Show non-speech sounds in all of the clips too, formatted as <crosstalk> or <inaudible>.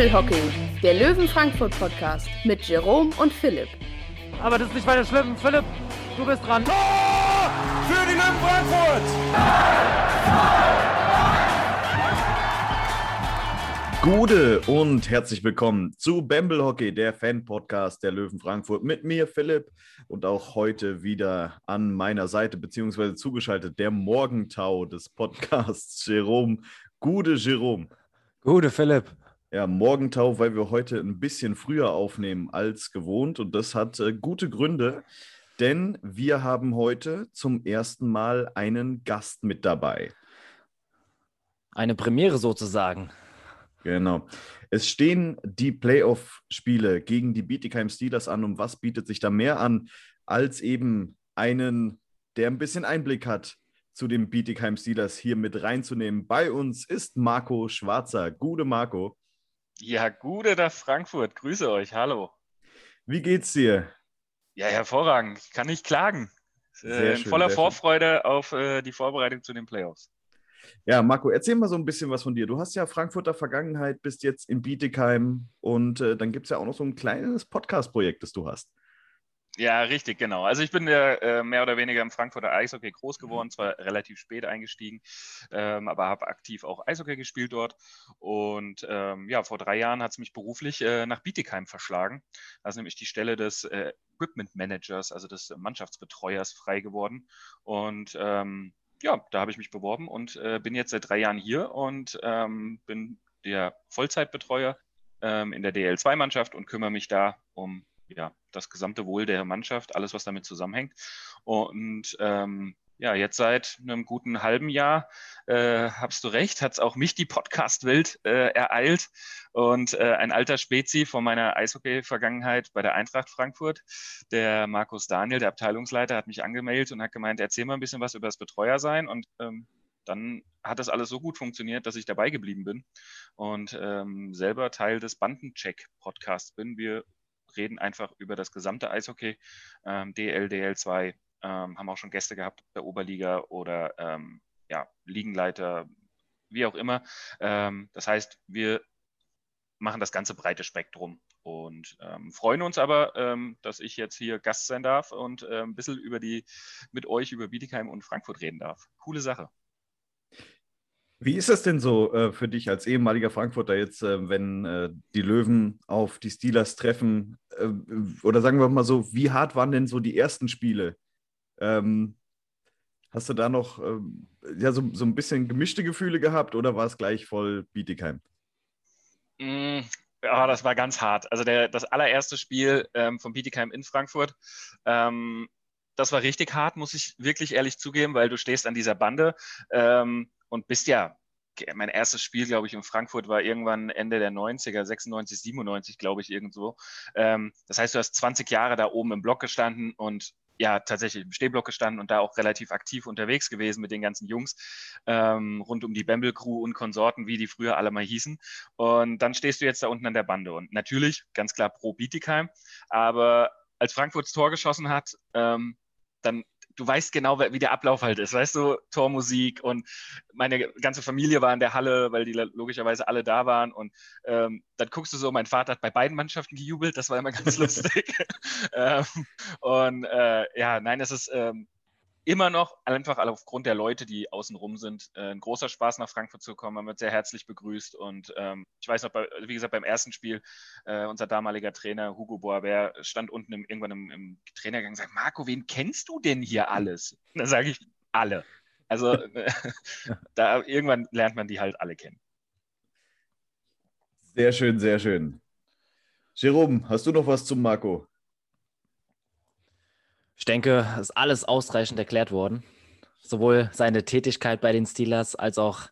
Bamble Hockey, der Löwen Frankfurt Podcast mit Jerome und Philipp. Aber das ist nicht weiter schlimm. Philipp, du bist dran. Tor für die Löwen Frankfurt! Gute und herzlich willkommen zu Bamble Hockey, der Fan-Podcast der Löwen Frankfurt. Mit mir, Philipp, und auch heute wieder an meiner Seite, beziehungsweise zugeschaltet, der Morgentau des Podcasts, Jerome. Gute, Jerome. Gute, Philipp. Ja, Morgentau, weil wir heute ein bisschen früher aufnehmen als gewohnt. Und das hat äh, gute Gründe, denn wir haben heute zum ersten Mal einen Gast mit dabei. Eine Premiere sozusagen. Genau. Es stehen die Playoff-Spiele gegen die Bietigheim Steelers an. Und was bietet sich da mehr an, als eben einen, der ein bisschen Einblick hat zu den Bietigheim Steelers hier mit reinzunehmen? Bei uns ist Marco Schwarzer. Gute Marco. Ja, gute da Frankfurt. Grüße euch. Hallo. Wie geht's dir? Ja, hervorragend. Ich kann nicht klagen. Äh, schön, voller Vorfreude schön. auf äh, die Vorbereitung zu den Playoffs. Ja, Marco, erzähl mal so ein bisschen was von dir. Du hast ja Frankfurter Vergangenheit, bist jetzt in Bietigheim und äh, dann gibt es ja auch noch so ein kleines Podcast-Projekt, das du hast. Ja, richtig, genau. Also ich bin ja äh, mehr oder weniger im Frankfurter Eishockey groß geworden, zwar relativ spät eingestiegen, ähm, aber habe aktiv auch Eishockey gespielt dort. Und ähm, ja, vor drei Jahren hat es mich beruflich äh, nach Bietigheim verschlagen. Da ist nämlich die Stelle des äh, Equipment Managers, also des Mannschaftsbetreuers, frei geworden. Und ähm, ja, da habe ich mich beworben und äh, bin jetzt seit drei Jahren hier und ähm, bin der Vollzeitbetreuer ähm, in der DL2-Mannschaft und kümmere mich da um ja, das gesamte Wohl der Mannschaft, alles, was damit zusammenhängt. Und ähm, ja, jetzt seit einem guten halben Jahr, äh, hast du recht, hat es auch mich die Podcast-Welt äh, ereilt. Und äh, ein alter Spezi von meiner Eishockey-Vergangenheit bei der Eintracht Frankfurt, der Markus Daniel, der Abteilungsleiter, hat mich angemeldet und hat gemeint, erzähl mal ein bisschen was über das Betreuersein. Und ähm, dann hat das alles so gut funktioniert, dass ich dabei geblieben bin und ähm, selber Teil des Bandencheck-Podcasts bin. Wir reden einfach über das gesamte Eishockey, ähm, DL, DL2, ähm, haben auch schon Gäste gehabt der Oberliga oder ähm, ja, Ligenleiter, wie auch immer. Ähm, das heißt, wir machen das ganze breite Spektrum und ähm, freuen uns aber, ähm, dass ich jetzt hier Gast sein darf und äh, ein bisschen über die, mit euch über Bietigheim und Frankfurt reden darf. Coole Sache. Wie ist das denn so äh, für dich als ehemaliger Frankfurter jetzt, äh, wenn äh, die Löwen auf die Steelers treffen? Äh, oder sagen wir mal so, wie hart waren denn so die ersten Spiele? Ähm, hast du da noch ähm, ja, so, so ein bisschen gemischte Gefühle gehabt oder war es gleich voll Bietigheim? Mm, ja, das war ganz hart. Also der, das allererste Spiel ähm, von Bietigheim in Frankfurt, ähm, das war richtig hart, muss ich wirklich ehrlich zugeben, weil du stehst an dieser Bande. Ähm, und bist ja, mein erstes Spiel, glaube ich, in Frankfurt war irgendwann Ende der 90er, 96, 97, glaube ich, irgendwo. Ähm, das heißt, du hast 20 Jahre da oben im Block gestanden und ja, tatsächlich im Stehblock gestanden und da auch relativ aktiv unterwegs gewesen mit den ganzen Jungs ähm, rund um die Bamble Crew und Konsorten, wie die früher alle mal hießen. Und dann stehst du jetzt da unten an der Bande und natürlich ganz klar pro Bietigheim, aber als Frankfurts Tor geschossen hat, ähm, dann du weißt genau, wie der Ablauf halt ist. Weißt du, Tormusik und meine ganze Familie war in der Halle, weil die logischerweise alle da waren. Und ähm, dann guckst du so, mein Vater hat bei beiden Mannschaften gejubelt, das war immer ganz <laughs> lustig. <laughs> ähm, und äh, ja, nein, es ist ähm, immer noch, einfach aufgrund der Leute, die außenrum sind, äh, ein großer Spaß nach Frankfurt zu kommen. Man wird sehr herzlich begrüßt. Und ähm, ich weiß noch, bei, wie gesagt, beim ersten Spiel, äh, unser damaliger Trainer Hugo Boisbert stand unten im, irgendwann im, im Trainergang und sagt, Marco, wen kennst du denn hier alles? Und dann sage ich, alle. Also <laughs> da irgendwann lernt man die halt alle kennen. Sehr schön, sehr schön. Jerome, hast du noch was zum Marco? Ich denke, es ist alles ausreichend erklärt worden. Sowohl seine Tätigkeit bei den Steelers als auch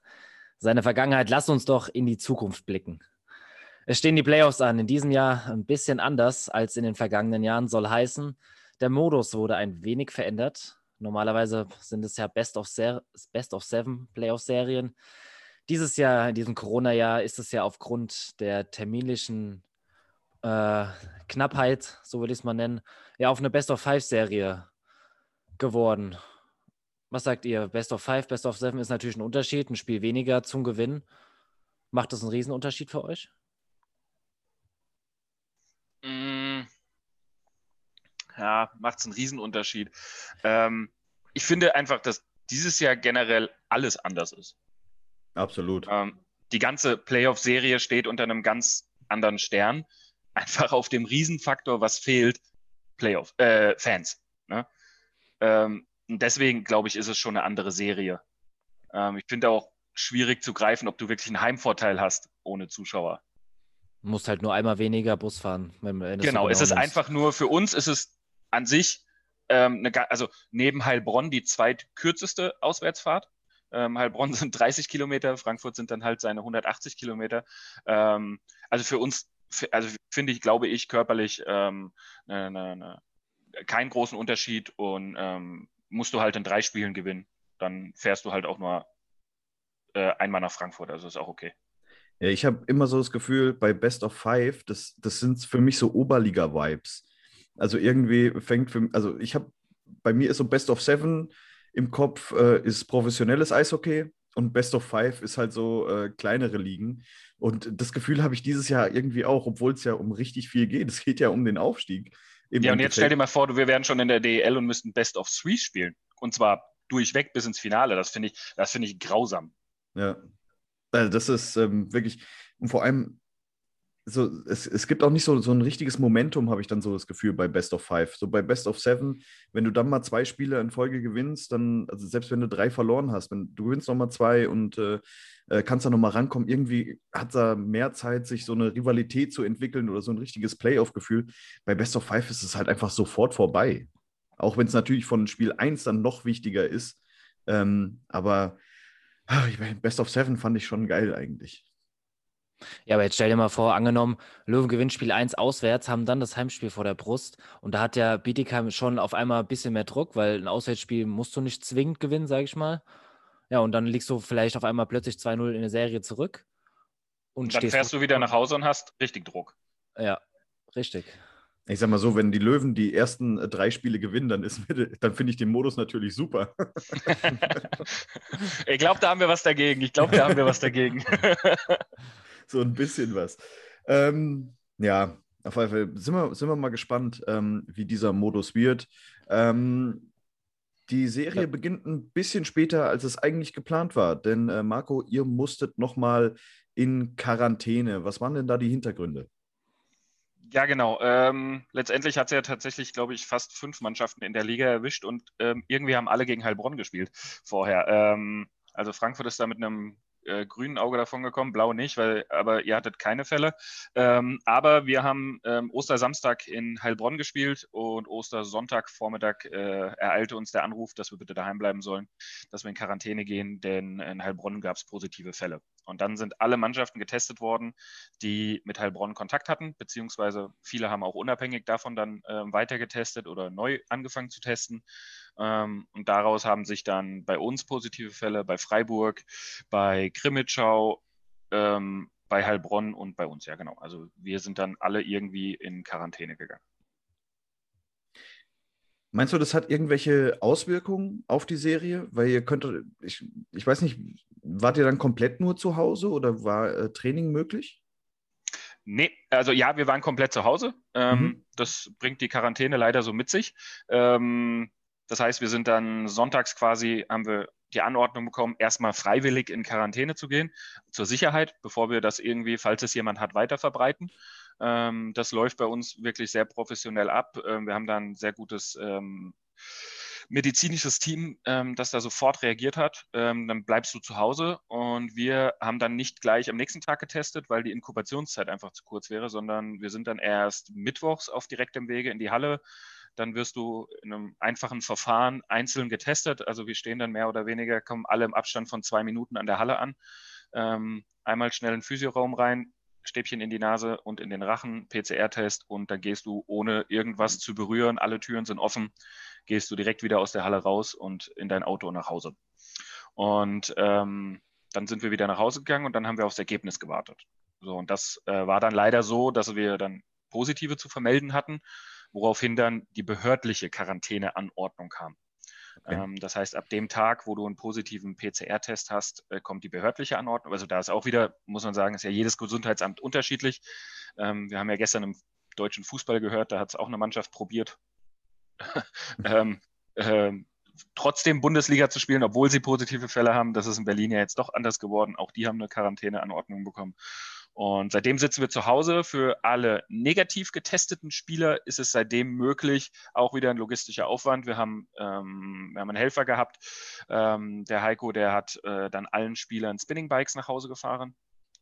seine Vergangenheit. Lass uns doch in die Zukunft blicken. Es stehen die Playoffs an. In diesem Jahr ein bisschen anders als in den vergangenen Jahren. Soll heißen, der Modus wurde ein wenig verändert. Normalerweise sind es ja Best of, Ser Best of Seven Playoff-Serien. Dieses Jahr, in diesem Corona-Jahr, ist es ja aufgrund der terminlichen äh, Knappheit, so würde ich es mal nennen, ja auf eine Best of Five-Serie geworden. Was sagt ihr? Best of Five, Best of Seven ist natürlich ein Unterschied, ein Spiel weniger zum Gewinn. Macht das einen Riesenunterschied für euch? Mm. Ja, macht es einen Riesenunterschied. Ähm, ich finde einfach, dass dieses Jahr generell alles anders ist. Absolut. Ähm, die ganze Playoff-Serie steht unter einem ganz anderen Stern. Einfach auf dem Riesenfaktor, was fehlt, Playoff, äh, Fans. Ne? Ähm, und deswegen, glaube ich, ist es schon eine andere Serie. Ähm, ich finde auch schwierig zu greifen, ob du wirklich einen Heimvorteil hast ohne Zuschauer. Du musst halt nur einmal weniger Bus fahren. Wenn, genau, es ist nimmst. einfach nur für uns, ist es an sich, ähm, eine, also neben Heilbronn die zweitkürzeste Auswärtsfahrt. Ähm, Heilbronn <laughs> sind 30 Kilometer, Frankfurt sind dann halt seine 180 Kilometer. Ähm, also für uns, also finde ich, glaube ich, körperlich ähm, ne, ne, ne, keinen großen Unterschied und ähm, musst du halt in drei Spielen gewinnen. Dann fährst du halt auch nur äh, einmal nach Frankfurt, also ist auch okay. Ja, ich habe immer so das Gefühl, bei Best of Five, das, das sind für mich so Oberliga-Vibes. Also irgendwie fängt für also ich habe, bei mir ist so Best of Seven im Kopf, äh, ist professionelles Eishockey und Best of Five ist halt so äh, kleinere Ligen. Und das Gefühl habe ich dieses Jahr irgendwie auch, obwohl es ja um richtig viel geht. Es geht ja um den Aufstieg. Ja, und jetzt stell dir mal vor, wir wären schon in der DEL und müssten Best of Three spielen. Und zwar durchweg bis ins Finale. Das finde ich, das finde ich grausam. Ja. Also das ist ähm, wirklich, und vor allem, so, es, es gibt auch nicht so, so ein richtiges Momentum, habe ich dann so das Gefühl, bei Best of Five. So bei Best of Seven, wenn du dann mal zwei Spiele in Folge gewinnst, dann, also selbst wenn du drei verloren hast, wenn du gewinnst nochmal zwei und äh, äh kannst da nochmal rankommen, irgendwie hat da mehr Zeit, sich so eine Rivalität zu entwickeln oder so ein richtiges Playoff-Gefühl. Bei Best of Five ist es halt einfach sofort vorbei. Auch wenn es natürlich von Spiel 1 dann noch wichtiger ist. Ähm, aber ach, ich mein, Best of Seven fand ich schon geil eigentlich. Ja, aber jetzt stell dir mal vor, angenommen, Löwen gewinnt Spiel 1 auswärts, haben dann das Heimspiel vor der Brust und da hat ja Bietigheim schon auf einmal ein bisschen mehr Druck, weil ein Auswärtsspiel musst du nicht zwingend gewinnen, sage ich mal. Ja, und dann liegst du vielleicht auf einmal plötzlich 2-0 in der Serie zurück. Und, und dann fährst du wieder nach Hause und hast richtig Druck. Ja, richtig. Ich sag mal so, wenn die Löwen die ersten äh, drei Spiele gewinnen, dann, <laughs> dann finde ich den Modus natürlich super. <laughs> ich glaube, da haben wir was dagegen. Ich glaube, da haben wir was dagegen. <laughs> <laughs> so ein bisschen was. Ähm, ja, auf jeden Fall sind wir, sind wir mal gespannt, ähm, wie dieser Modus wird. Ähm, die Serie ja. beginnt ein bisschen später, als es eigentlich geplant war. Denn äh, Marco, ihr musstet nochmal in Quarantäne. Was waren denn da die Hintergründe? Ja, genau. Ähm, letztendlich hat es ja tatsächlich, glaube ich, fast fünf Mannschaften in der Liga erwischt und ähm, irgendwie haben alle gegen Heilbronn gespielt vorher. Ähm, also Frankfurt ist da mit einem äh, grünen Auge davon gekommen, blau nicht, weil, aber ihr hattet keine Fälle. Ähm, aber wir haben ähm, Ostersamstag in Heilbronn gespielt und Ostersonntag Vormittag äh, ereilte uns der Anruf, dass wir bitte daheim bleiben sollen, dass wir in Quarantäne gehen, denn in Heilbronn gab es positive Fälle. Und dann sind alle Mannschaften getestet worden, die mit Heilbronn Kontakt hatten, beziehungsweise viele haben auch unabhängig davon dann äh, weiter getestet oder neu angefangen zu testen. Ähm, und daraus haben sich dann bei uns positive Fälle, bei Freiburg, bei Krimitschau, ähm, bei Heilbronn und bei uns, ja genau. Also wir sind dann alle irgendwie in Quarantäne gegangen. Meinst du, das hat irgendwelche Auswirkungen auf die Serie? Weil ihr könnt, ich, ich weiß nicht, wart ihr dann komplett nur zu Hause oder war äh, Training möglich? Nee, also ja, wir waren komplett zu Hause. Ähm, mhm. Das bringt die Quarantäne leider so mit sich. Ähm, das heißt, wir sind dann sonntags quasi, haben wir die Anordnung bekommen, erstmal freiwillig in Quarantäne zu gehen, zur Sicherheit, bevor wir das irgendwie, falls es jemand hat, weiter verbreiten. Ähm, das läuft bei uns wirklich sehr professionell ab. Ähm, wir haben da ein sehr gutes ähm, medizinisches Team, ähm, das da sofort reagiert hat. Ähm, dann bleibst du zu Hause und wir haben dann nicht gleich am nächsten Tag getestet, weil die Inkubationszeit einfach zu kurz wäre, sondern wir sind dann erst mittwochs auf direktem Wege in die Halle dann wirst du in einem einfachen Verfahren einzeln getestet. Also wir stehen dann mehr oder weniger, kommen alle im Abstand von zwei Minuten an der Halle an. Ähm, einmal schnell in den Physioraum rein, Stäbchen in die Nase und in den Rachen, PCR-Test und dann gehst du ohne irgendwas zu berühren, alle Türen sind offen, gehst du direkt wieder aus der Halle raus und in dein Auto nach Hause. Und ähm, dann sind wir wieder nach Hause gegangen und dann haben wir aufs Ergebnis gewartet. So, und das äh, war dann leider so, dass wir dann positive zu vermelden hatten woraufhin dann die behördliche Quarantäneanordnung kam. Okay. Ähm, das heißt, ab dem Tag, wo du einen positiven PCR-Test hast, äh, kommt die behördliche Anordnung. Also da ist auch wieder, muss man sagen, ist ja jedes Gesundheitsamt unterschiedlich. Ähm, wir haben ja gestern im deutschen Fußball gehört. Da hat es auch eine Mannschaft probiert, <laughs> ähm, ähm, trotzdem Bundesliga zu spielen, obwohl sie positive Fälle haben. Das ist in Berlin ja jetzt doch anders geworden. Auch die haben eine Quarantäneanordnung bekommen. Und seitdem sitzen wir zu Hause. Für alle negativ getesteten Spieler ist es seitdem möglich, auch wieder ein logistischer Aufwand. Wir haben, ähm, wir haben einen Helfer gehabt. Ähm, der Heiko, der hat äh, dann allen Spielern Spinning Bikes nach Hause gefahren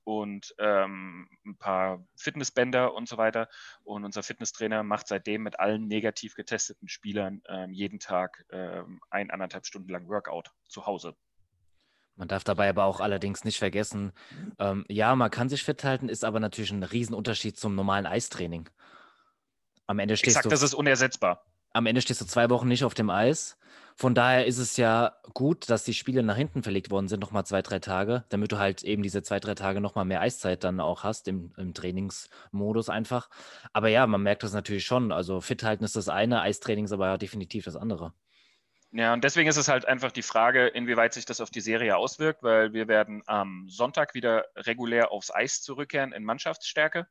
und ähm, ein paar Fitnessbänder und so weiter. Und unser Fitnesstrainer macht seitdem mit allen negativ getesteten Spielern ähm, jeden Tag ähm, ein, anderthalb Stunden lang Workout zu Hause. Man darf dabei aber auch allerdings nicht vergessen, ähm, ja, man kann sich fit halten, ist aber natürlich ein Riesenunterschied zum normalen Eistraining. Am Ende stehst Exakt, du, das ist unersetzbar. Am Ende stehst du zwei Wochen nicht auf dem Eis von daher ist es ja gut, dass die Spiele nach hinten verlegt worden sind, nochmal zwei, drei Tage, damit du halt eben diese zwei, drei Tage nochmal mehr Eiszeit dann auch hast im, im Trainingsmodus einfach. Aber ja, man merkt das natürlich schon. Also fit halten ist das eine, Eistraining ist aber definitiv das andere. Ja, und deswegen ist es halt einfach die Frage, inwieweit sich das auf die Serie auswirkt, weil wir werden am Sonntag wieder regulär aufs Eis zurückkehren in Mannschaftsstärke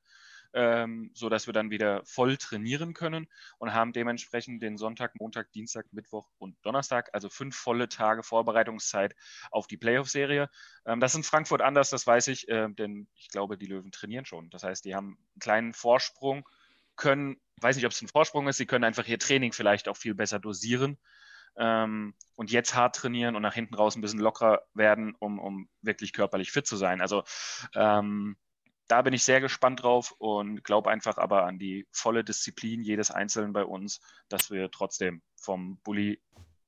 ähm, sodass wir dann wieder voll trainieren können und haben dementsprechend den Sonntag, Montag, Dienstag, Mittwoch und Donnerstag, also fünf volle Tage Vorbereitungszeit auf die Playoff-Serie. Ähm, das ist in Frankfurt anders, das weiß ich, äh, denn ich glaube, die Löwen trainieren schon. Das heißt, die haben einen kleinen Vorsprung, können, weiß nicht, ob es ein Vorsprung ist, sie können einfach ihr Training vielleicht auch viel besser dosieren. Ähm, und jetzt hart trainieren und nach hinten raus ein bisschen lockerer werden, um, um wirklich körperlich fit zu sein. Also ähm, da bin ich sehr gespannt drauf und glaube einfach aber an die volle Disziplin jedes Einzelnen bei uns, dass wir trotzdem vom Bulli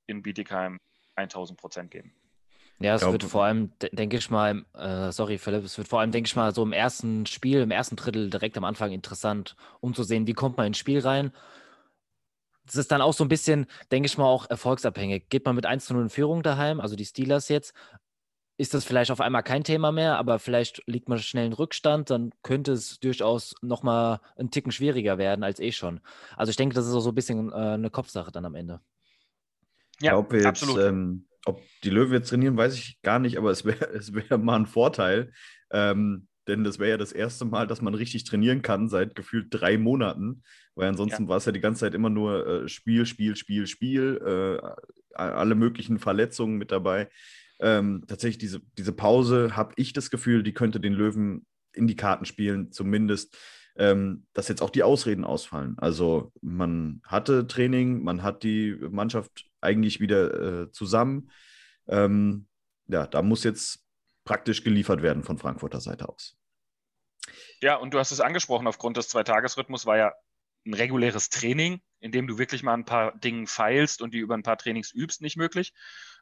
in Bietigheim 1000 Prozent geben. Ja, es wird vor allem, denke ich mal, äh, sorry Philipp, es wird vor allem, denke ich mal, so im ersten Spiel, im ersten Drittel direkt am Anfang interessant, um zu sehen, wie kommt man ins Spiel rein. Das ist dann auch so ein bisschen, denke ich mal, auch erfolgsabhängig. Geht man mit 1 zu 0 in Führung daheim, also die Steelers jetzt, ist das vielleicht auf einmal kein Thema mehr, aber vielleicht liegt man schnell in Rückstand, dann könnte es durchaus nochmal einen Ticken schwieriger werden als eh schon. Also ich denke, das ist auch so ein bisschen äh, eine Kopfsache dann am Ende. Ja, ob wir jetzt. Ähm, ob die Löwen jetzt trainieren, weiß ich gar nicht, aber es wäre <laughs> es wär mal ein Vorteil, ähm, denn das wäre ja das erste Mal, dass man richtig trainieren kann seit gefühlt drei Monaten, weil ansonsten ja. war es ja die ganze Zeit immer nur äh, Spiel, Spiel, Spiel, Spiel, äh, alle möglichen Verletzungen mit dabei ähm, tatsächlich diese, diese Pause, habe ich das Gefühl, die könnte den Löwen in die Karten spielen, zumindest, ähm, dass jetzt auch die Ausreden ausfallen. Also man hatte Training, man hat die Mannschaft eigentlich wieder äh, zusammen. Ähm, ja, da muss jetzt praktisch geliefert werden von Frankfurter Seite aus. Ja, und du hast es angesprochen, aufgrund des Zweitagesrhythmus war ja ein reguläres Training, in dem du wirklich mal ein paar Dinge feilst und die über ein paar Trainings übst, nicht möglich.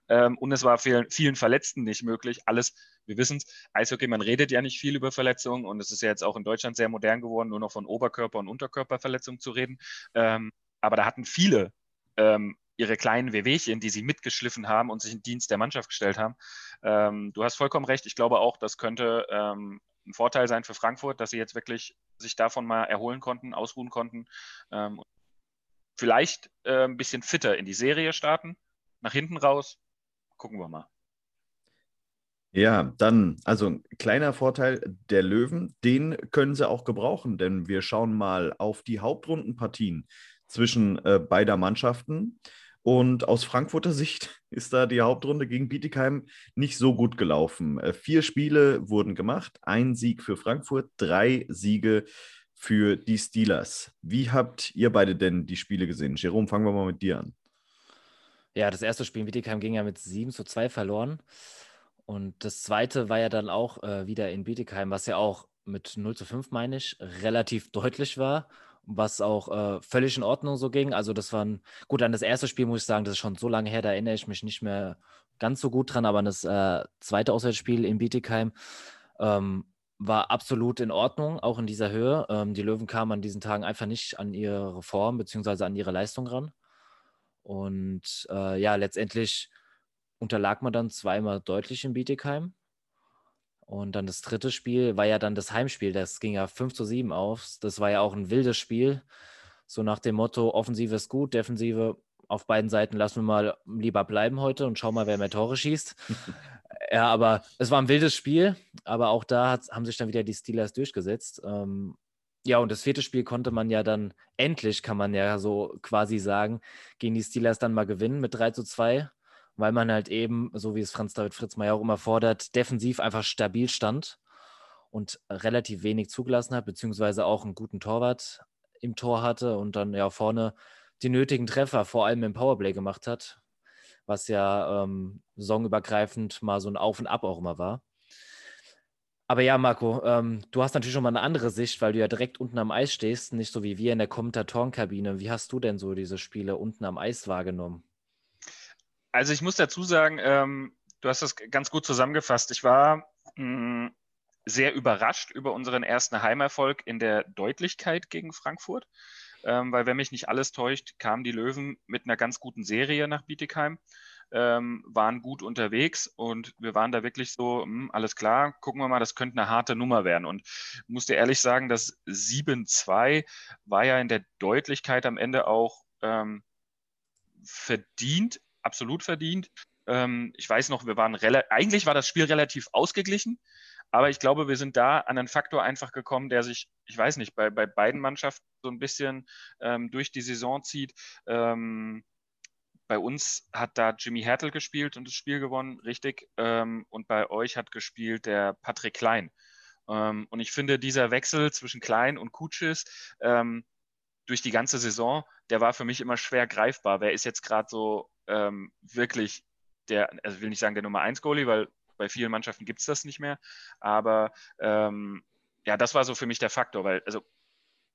Ähm, und es war vielen, vielen Verletzten nicht möglich. Alles, wir wissen es, Eishockey, man redet ja nicht viel über Verletzungen und es ist ja jetzt auch in Deutschland sehr modern geworden, nur noch von Oberkörper- und Unterkörperverletzungen zu reden. Ähm, aber da hatten viele ähm, ihre kleinen Wehwehchen, die sie mitgeschliffen haben und sich in Dienst der Mannschaft gestellt haben. Du hast vollkommen recht. Ich glaube auch, das könnte ein Vorteil sein für Frankfurt, dass sie jetzt wirklich sich davon mal erholen konnten, ausruhen konnten. Ähm, vielleicht äh, ein bisschen fitter in die Serie starten, nach hinten raus gucken wir mal. Ja, dann, also kleiner Vorteil der Löwen, den können sie auch gebrauchen, denn wir schauen mal auf die Hauptrundenpartien zwischen äh, beider Mannschaften. Und aus Frankfurter Sicht <laughs> ist da die Hauptrunde gegen Bietigheim nicht so gut gelaufen. Äh, vier Spiele wurden gemacht, ein Sieg für Frankfurt, drei Siege für die Steelers. Wie habt ihr beide denn die Spiele gesehen? Jerome, fangen wir mal mit dir an. Ja, das erste Spiel in Bietigheim ging ja mit 7 zu 2 verloren. Und das zweite war ja dann auch äh, wieder in Bietigheim, was ja auch mit 0 zu 5, meine ich, relativ deutlich war, was auch äh, völlig in Ordnung so ging. Also das war ein, gut, an das erste Spiel muss ich sagen, das ist schon so lange her, da erinnere ich mich nicht mehr ganz so gut dran, aber an das äh, zweite Auswärtsspiel in Bietigheim ähm, war absolut in Ordnung, auch in dieser Höhe. Ähm, die Löwen kamen an diesen Tagen einfach nicht an ihre Form bzw. an ihre Leistung ran. Und äh, ja, letztendlich unterlag man dann zweimal deutlich in Bietigheim. Und dann das dritte Spiel war ja dann das Heimspiel. Das ging ja 5 zu 7 auf. Das war ja auch ein wildes Spiel. So nach dem Motto: Offensive ist gut, Defensive auf beiden Seiten lassen wir mal lieber bleiben heute und schauen mal, wer mehr Tore schießt. <laughs> ja, aber es war ein wildes Spiel. Aber auch da hat, haben sich dann wieder die Steelers durchgesetzt. Ähm, ja, und das vierte Spiel konnte man ja dann endlich, kann man ja so quasi sagen, gegen die Steelers dann mal gewinnen mit 3 zu 2, weil man halt eben, so wie es Franz David Fritzmeier auch immer fordert, defensiv einfach stabil stand und relativ wenig zugelassen hat, beziehungsweise auch einen guten Torwart im Tor hatte und dann ja vorne die nötigen Treffer, vor allem im Powerplay gemacht hat, was ja ähm, saisonübergreifend mal so ein Auf und Ab auch immer war. Aber ja, Marco, ähm, du hast natürlich schon mal eine andere Sicht, weil du ja direkt unten am Eis stehst, nicht so wie wir in der Kommentatorenkabine. Wie hast du denn so diese Spiele unten am Eis wahrgenommen? Also ich muss dazu sagen, ähm, du hast das ganz gut zusammengefasst. Ich war mh, mm, sehr überrascht über unseren ersten Heimerfolg in der Deutlichkeit gegen Frankfurt, ähm, weil wenn mich nicht alles täuscht, kamen die Löwen mit einer ganz guten Serie nach Bietigheim ähm, waren gut unterwegs und wir waren da wirklich so, mh, hm, alles klar, gucken wir mal, das könnte eine harte Nummer werden. Und ich musste ehrlich sagen, das 7-2 war ja in der Deutlichkeit am Ende auch ähm, verdient, absolut verdient. Ähm, ich weiß noch, wir waren eigentlich war das Spiel relativ ausgeglichen. Aber ich glaube, wir sind da an einen Faktor einfach gekommen, der sich, ich weiß nicht, bei, bei beiden Mannschaften so ein bisschen ähm, durch die Saison zieht. Ähm, bei uns hat da Jimmy Hertel gespielt und das Spiel gewonnen, richtig. Ähm, und bei euch hat gespielt der Patrick Klein. Ähm, und ich finde, dieser Wechsel zwischen Klein und Kutschis ähm, durch die ganze Saison, der war für mich immer schwer greifbar. Wer ist jetzt gerade so ähm, wirklich der, also ich will nicht sagen der Nummer 1 Goalie, weil bei vielen Mannschaften gibt es das nicht mehr. Aber ähm, ja, das war so für mich der Faktor, weil also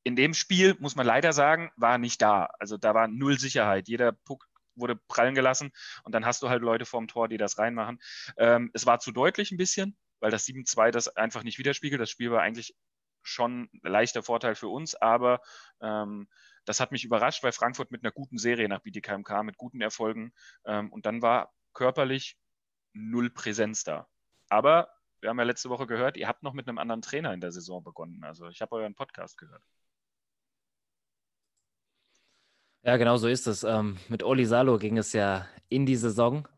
in dem Spiel, muss man leider sagen, war nicht da. Also da war null Sicherheit. Jeder Puck wurde prallen gelassen und dann hast du halt Leute vorm Tor, die das reinmachen. Ähm, es war zu deutlich ein bisschen, weil das 7-2 das einfach nicht widerspiegelt. Das Spiel war eigentlich schon leichter Vorteil für uns, aber ähm, das hat mich überrascht, weil Frankfurt mit einer guten Serie nach Bietigheim kam, mit guten Erfolgen ähm, und dann war körperlich null Präsenz da. Aber wir haben ja letzte Woche gehört, ihr habt noch mit einem anderen Trainer in der Saison begonnen. Also ich habe euren Podcast gehört. Ja, genau so ist es. Ähm, mit Oli Salo ging es ja in die Saison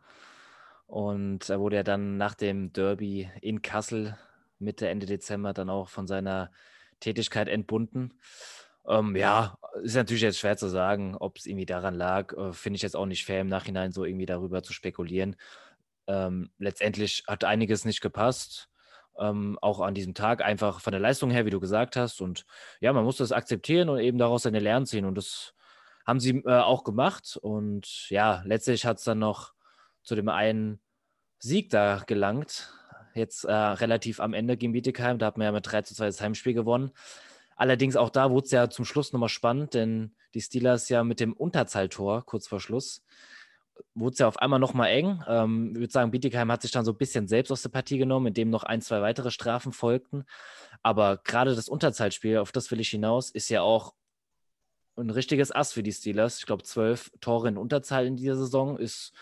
und er wurde ja dann nach dem Derby in Kassel Mitte, Ende Dezember dann auch von seiner Tätigkeit entbunden. Ähm, ja, ist natürlich jetzt schwer zu sagen, ob es irgendwie daran lag. Äh, Finde ich jetzt auch nicht fair im Nachhinein so irgendwie darüber zu spekulieren. Ähm, letztendlich hat einiges nicht gepasst. Ähm, auch an diesem Tag, einfach von der Leistung her, wie du gesagt hast. Und ja, man muss das akzeptieren und eben daraus seine Lehren ziehen. Und das haben sie äh, auch gemacht. Und ja, letztlich hat es dann noch zu dem einen Sieg da gelangt. Jetzt äh, relativ am Ende gegen Bietigheim. Da hat man ja mit 3 zu 2 das Heimspiel gewonnen. Allerdings auch da wurde es ja zum Schluss nochmal spannend, denn die Steelers ja mit dem Unterzahltor kurz vor Schluss wurde es ja auf einmal nochmal eng. Ähm, ich würde sagen, Bietigheim hat sich dann so ein bisschen selbst aus der Partie genommen, indem noch ein, zwei weitere Strafen folgten. Aber gerade das Unterzahlspiel, auf das will ich hinaus, ist ja auch ein richtiges Ass für die Steelers. Ich glaube, zwölf Tore in Unterzahl in dieser Saison ist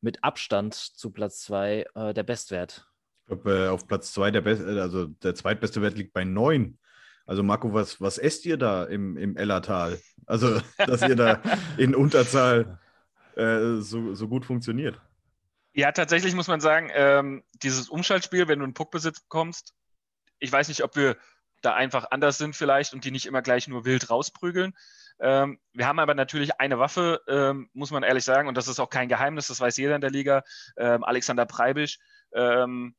mit Abstand zu Platz zwei äh, der Bestwert. Glaube, äh, auf Platz zwei der Best, äh, also der zweitbeste Wert liegt bei neun. Also Marco, was, was esst ihr da im, im Ellertal? Also, <laughs> dass ihr da in Unterzahl äh, so, so gut funktioniert. Ja, tatsächlich muss man sagen, ähm, dieses Umschaltspiel, wenn du einen Puckbesitz bekommst, ich weiß nicht, ob wir da einfach anders sind vielleicht und die nicht immer gleich nur wild rausprügeln. Ähm, wir haben aber natürlich eine Waffe, ähm, muss man ehrlich sagen, und das ist auch kein Geheimnis, das weiß jeder in der Liga. Ähm, Alexander Preibisch, ähm,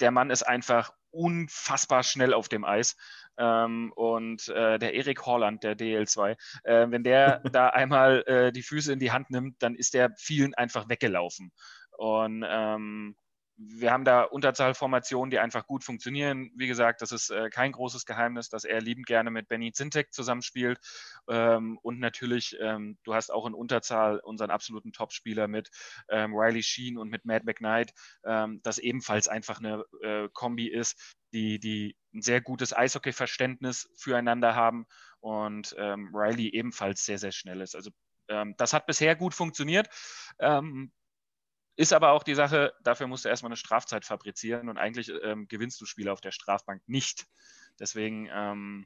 der Mann ist einfach unfassbar schnell auf dem Eis. Ähm, und äh, der Erik Horland, der DL2, äh, wenn der <laughs> da einmal äh, die Füße in die Hand nimmt, dann ist der vielen einfach weggelaufen. Und ähm, wir haben da Unterzahlformationen, die einfach gut funktionieren. Wie gesagt, das ist äh, kein großes Geheimnis, dass er liebend gerne mit Benny Zintek zusammenspielt. Ähm, und natürlich, ähm, du hast auch in Unterzahl unseren absoluten Topspieler mit ähm, Riley Sheen und mit Matt McKnight, ähm, das ebenfalls einfach eine äh, Kombi ist, die, die ein sehr gutes Eishockey-Verständnis füreinander haben und ähm, Riley ebenfalls sehr, sehr schnell ist. Also ähm, das hat bisher gut funktioniert. Ähm, ist aber auch die Sache, dafür musst du erstmal eine Strafzeit fabrizieren und eigentlich ähm, gewinnst du Spiele auf der Strafbank nicht. Deswegen, ähm,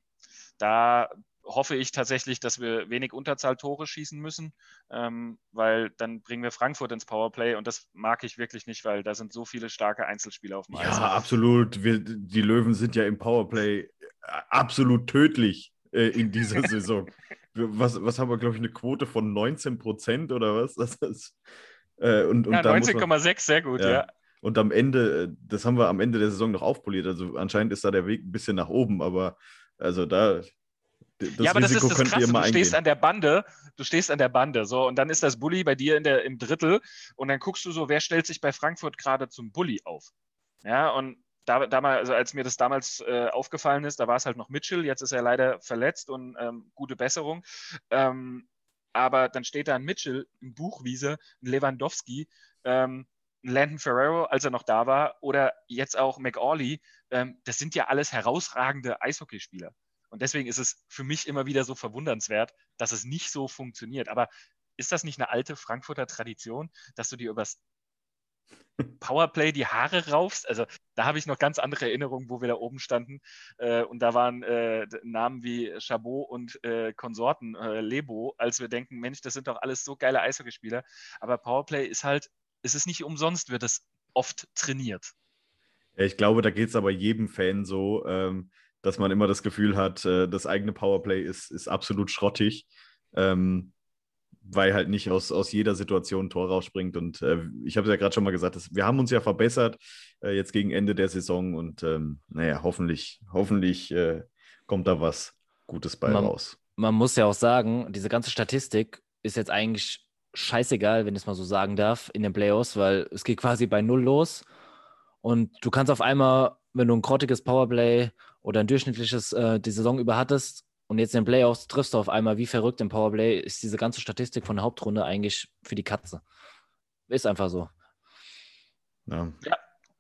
da hoffe ich tatsächlich, dass wir wenig Unterzahltore schießen müssen, ähm, weil dann bringen wir Frankfurt ins Powerplay und das mag ich wirklich nicht, weil da sind so viele starke Einzelspieler auf dem Eis. Ja, absolut. Wir, die Löwen sind ja im Powerplay äh, absolut tödlich. äh, in dieser <laughs> Saison. Was, was haben wir, glaube ich, eine Quote von 19 Prozent oder was? Das ist, äh, und, und Ja, da muss man- 19,6, sehr gut, Ja. ja. Und am Ende, äh, das haben wir am Ende der Saison noch aufpoliert. Also anscheinend ist da der Weg ein bisschen nach oben, aber also da, das ja, aber das Risiko ist das Krasse. Du stehst eingehen. an der Bande, du stehst an der Bande, so, und dann ist das Bully bei dir in der, im Drittel und dann guckst du so, wer stellt sich bei Frankfurt gerade zum Bully auf? Ja, und da, damals, also als mir das damals äh, aufgefallen ist, da war es halt noch Mitchell, jetzt ist er leider verletzt und ähm, gute Besserung. Ähm, aber dann steht da ein Mitchell, ein Buchwiese, ein Lewandowski, ähm, ein Landon Ferrero, als er noch da war, oder jetzt auch McAuley. Ähm, das sind ja alles herausragende Eishockeyspieler. Und deswegen ist es für mich immer wieder so verwundernswert, dass es nicht so funktioniert. Aber ist das nicht eine alte Frankfurter Tradition, dass du dir übers Powerplay die Haare raufst? Also da habe ich noch ganz andere Erinnerungen, wo wir da oben standen. Äh, und da waren äh, Namen wie Chabot und äh, Konsorten, äh, Lebo, als wir denken, Mensch, das sind doch alles so geile Eishockeyspieler. Aber Powerplay ist halt, es ist nicht umsonst, wird es oft trainiert. Ich glaube, da geht es aber jedem Fan so, ähm, dass man immer das Gefühl hat, äh, das eigene Powerplay ist, ist absolut schrottig, ähm, weil halt nicht aus, aus jeder Situation ein Tor rausspringt. Und äh, ich habe es ja gerade schon mal gesagt, dass, wir haben uns ja verbessert äh, jetzt gegen Ende der Saison und ähm, naja, hoffentlich, hoffentlich äh, kommt da was Gutes bei Man- raus. Man muss ja auch sagen, diese ganze Statistik ist jetzt eigentlich scheißegal, wenn ich es mal so sagen darf, in den Playoffs, weil es geht quasi bei Null los. Und du kannst auf einmal, wenn du ein grottiges Powerplay oder ein durchschnittliches äh, die Saison über hattest und jetzt in den Playoffs triffst du auf einmal wie verrückt im Powerplay, ist diese ganze Statistik von der Hauptrunde eigentlich für die Katze. Ist einfach so. Ja.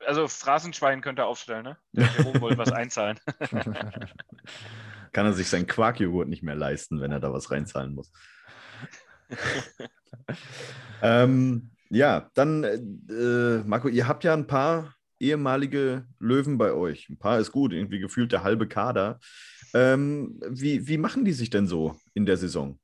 Also Phrasenschwein könnte er aufstellen, ne? Der wollte was einzahlen. <laughs> Kann er sich seinen Quarkjoghurt nicht mehr leisten, wenn er da was reinzahlen muss. <laughs> ähm, ja, dann, äh, Marco, ihr habt ja ein paar ehemalige Löwen bei euch. Ein paar ist gut, irgendwie gefühlt der halbe Kader. Ähm, wie, wie machen die sich denn so in der Saison?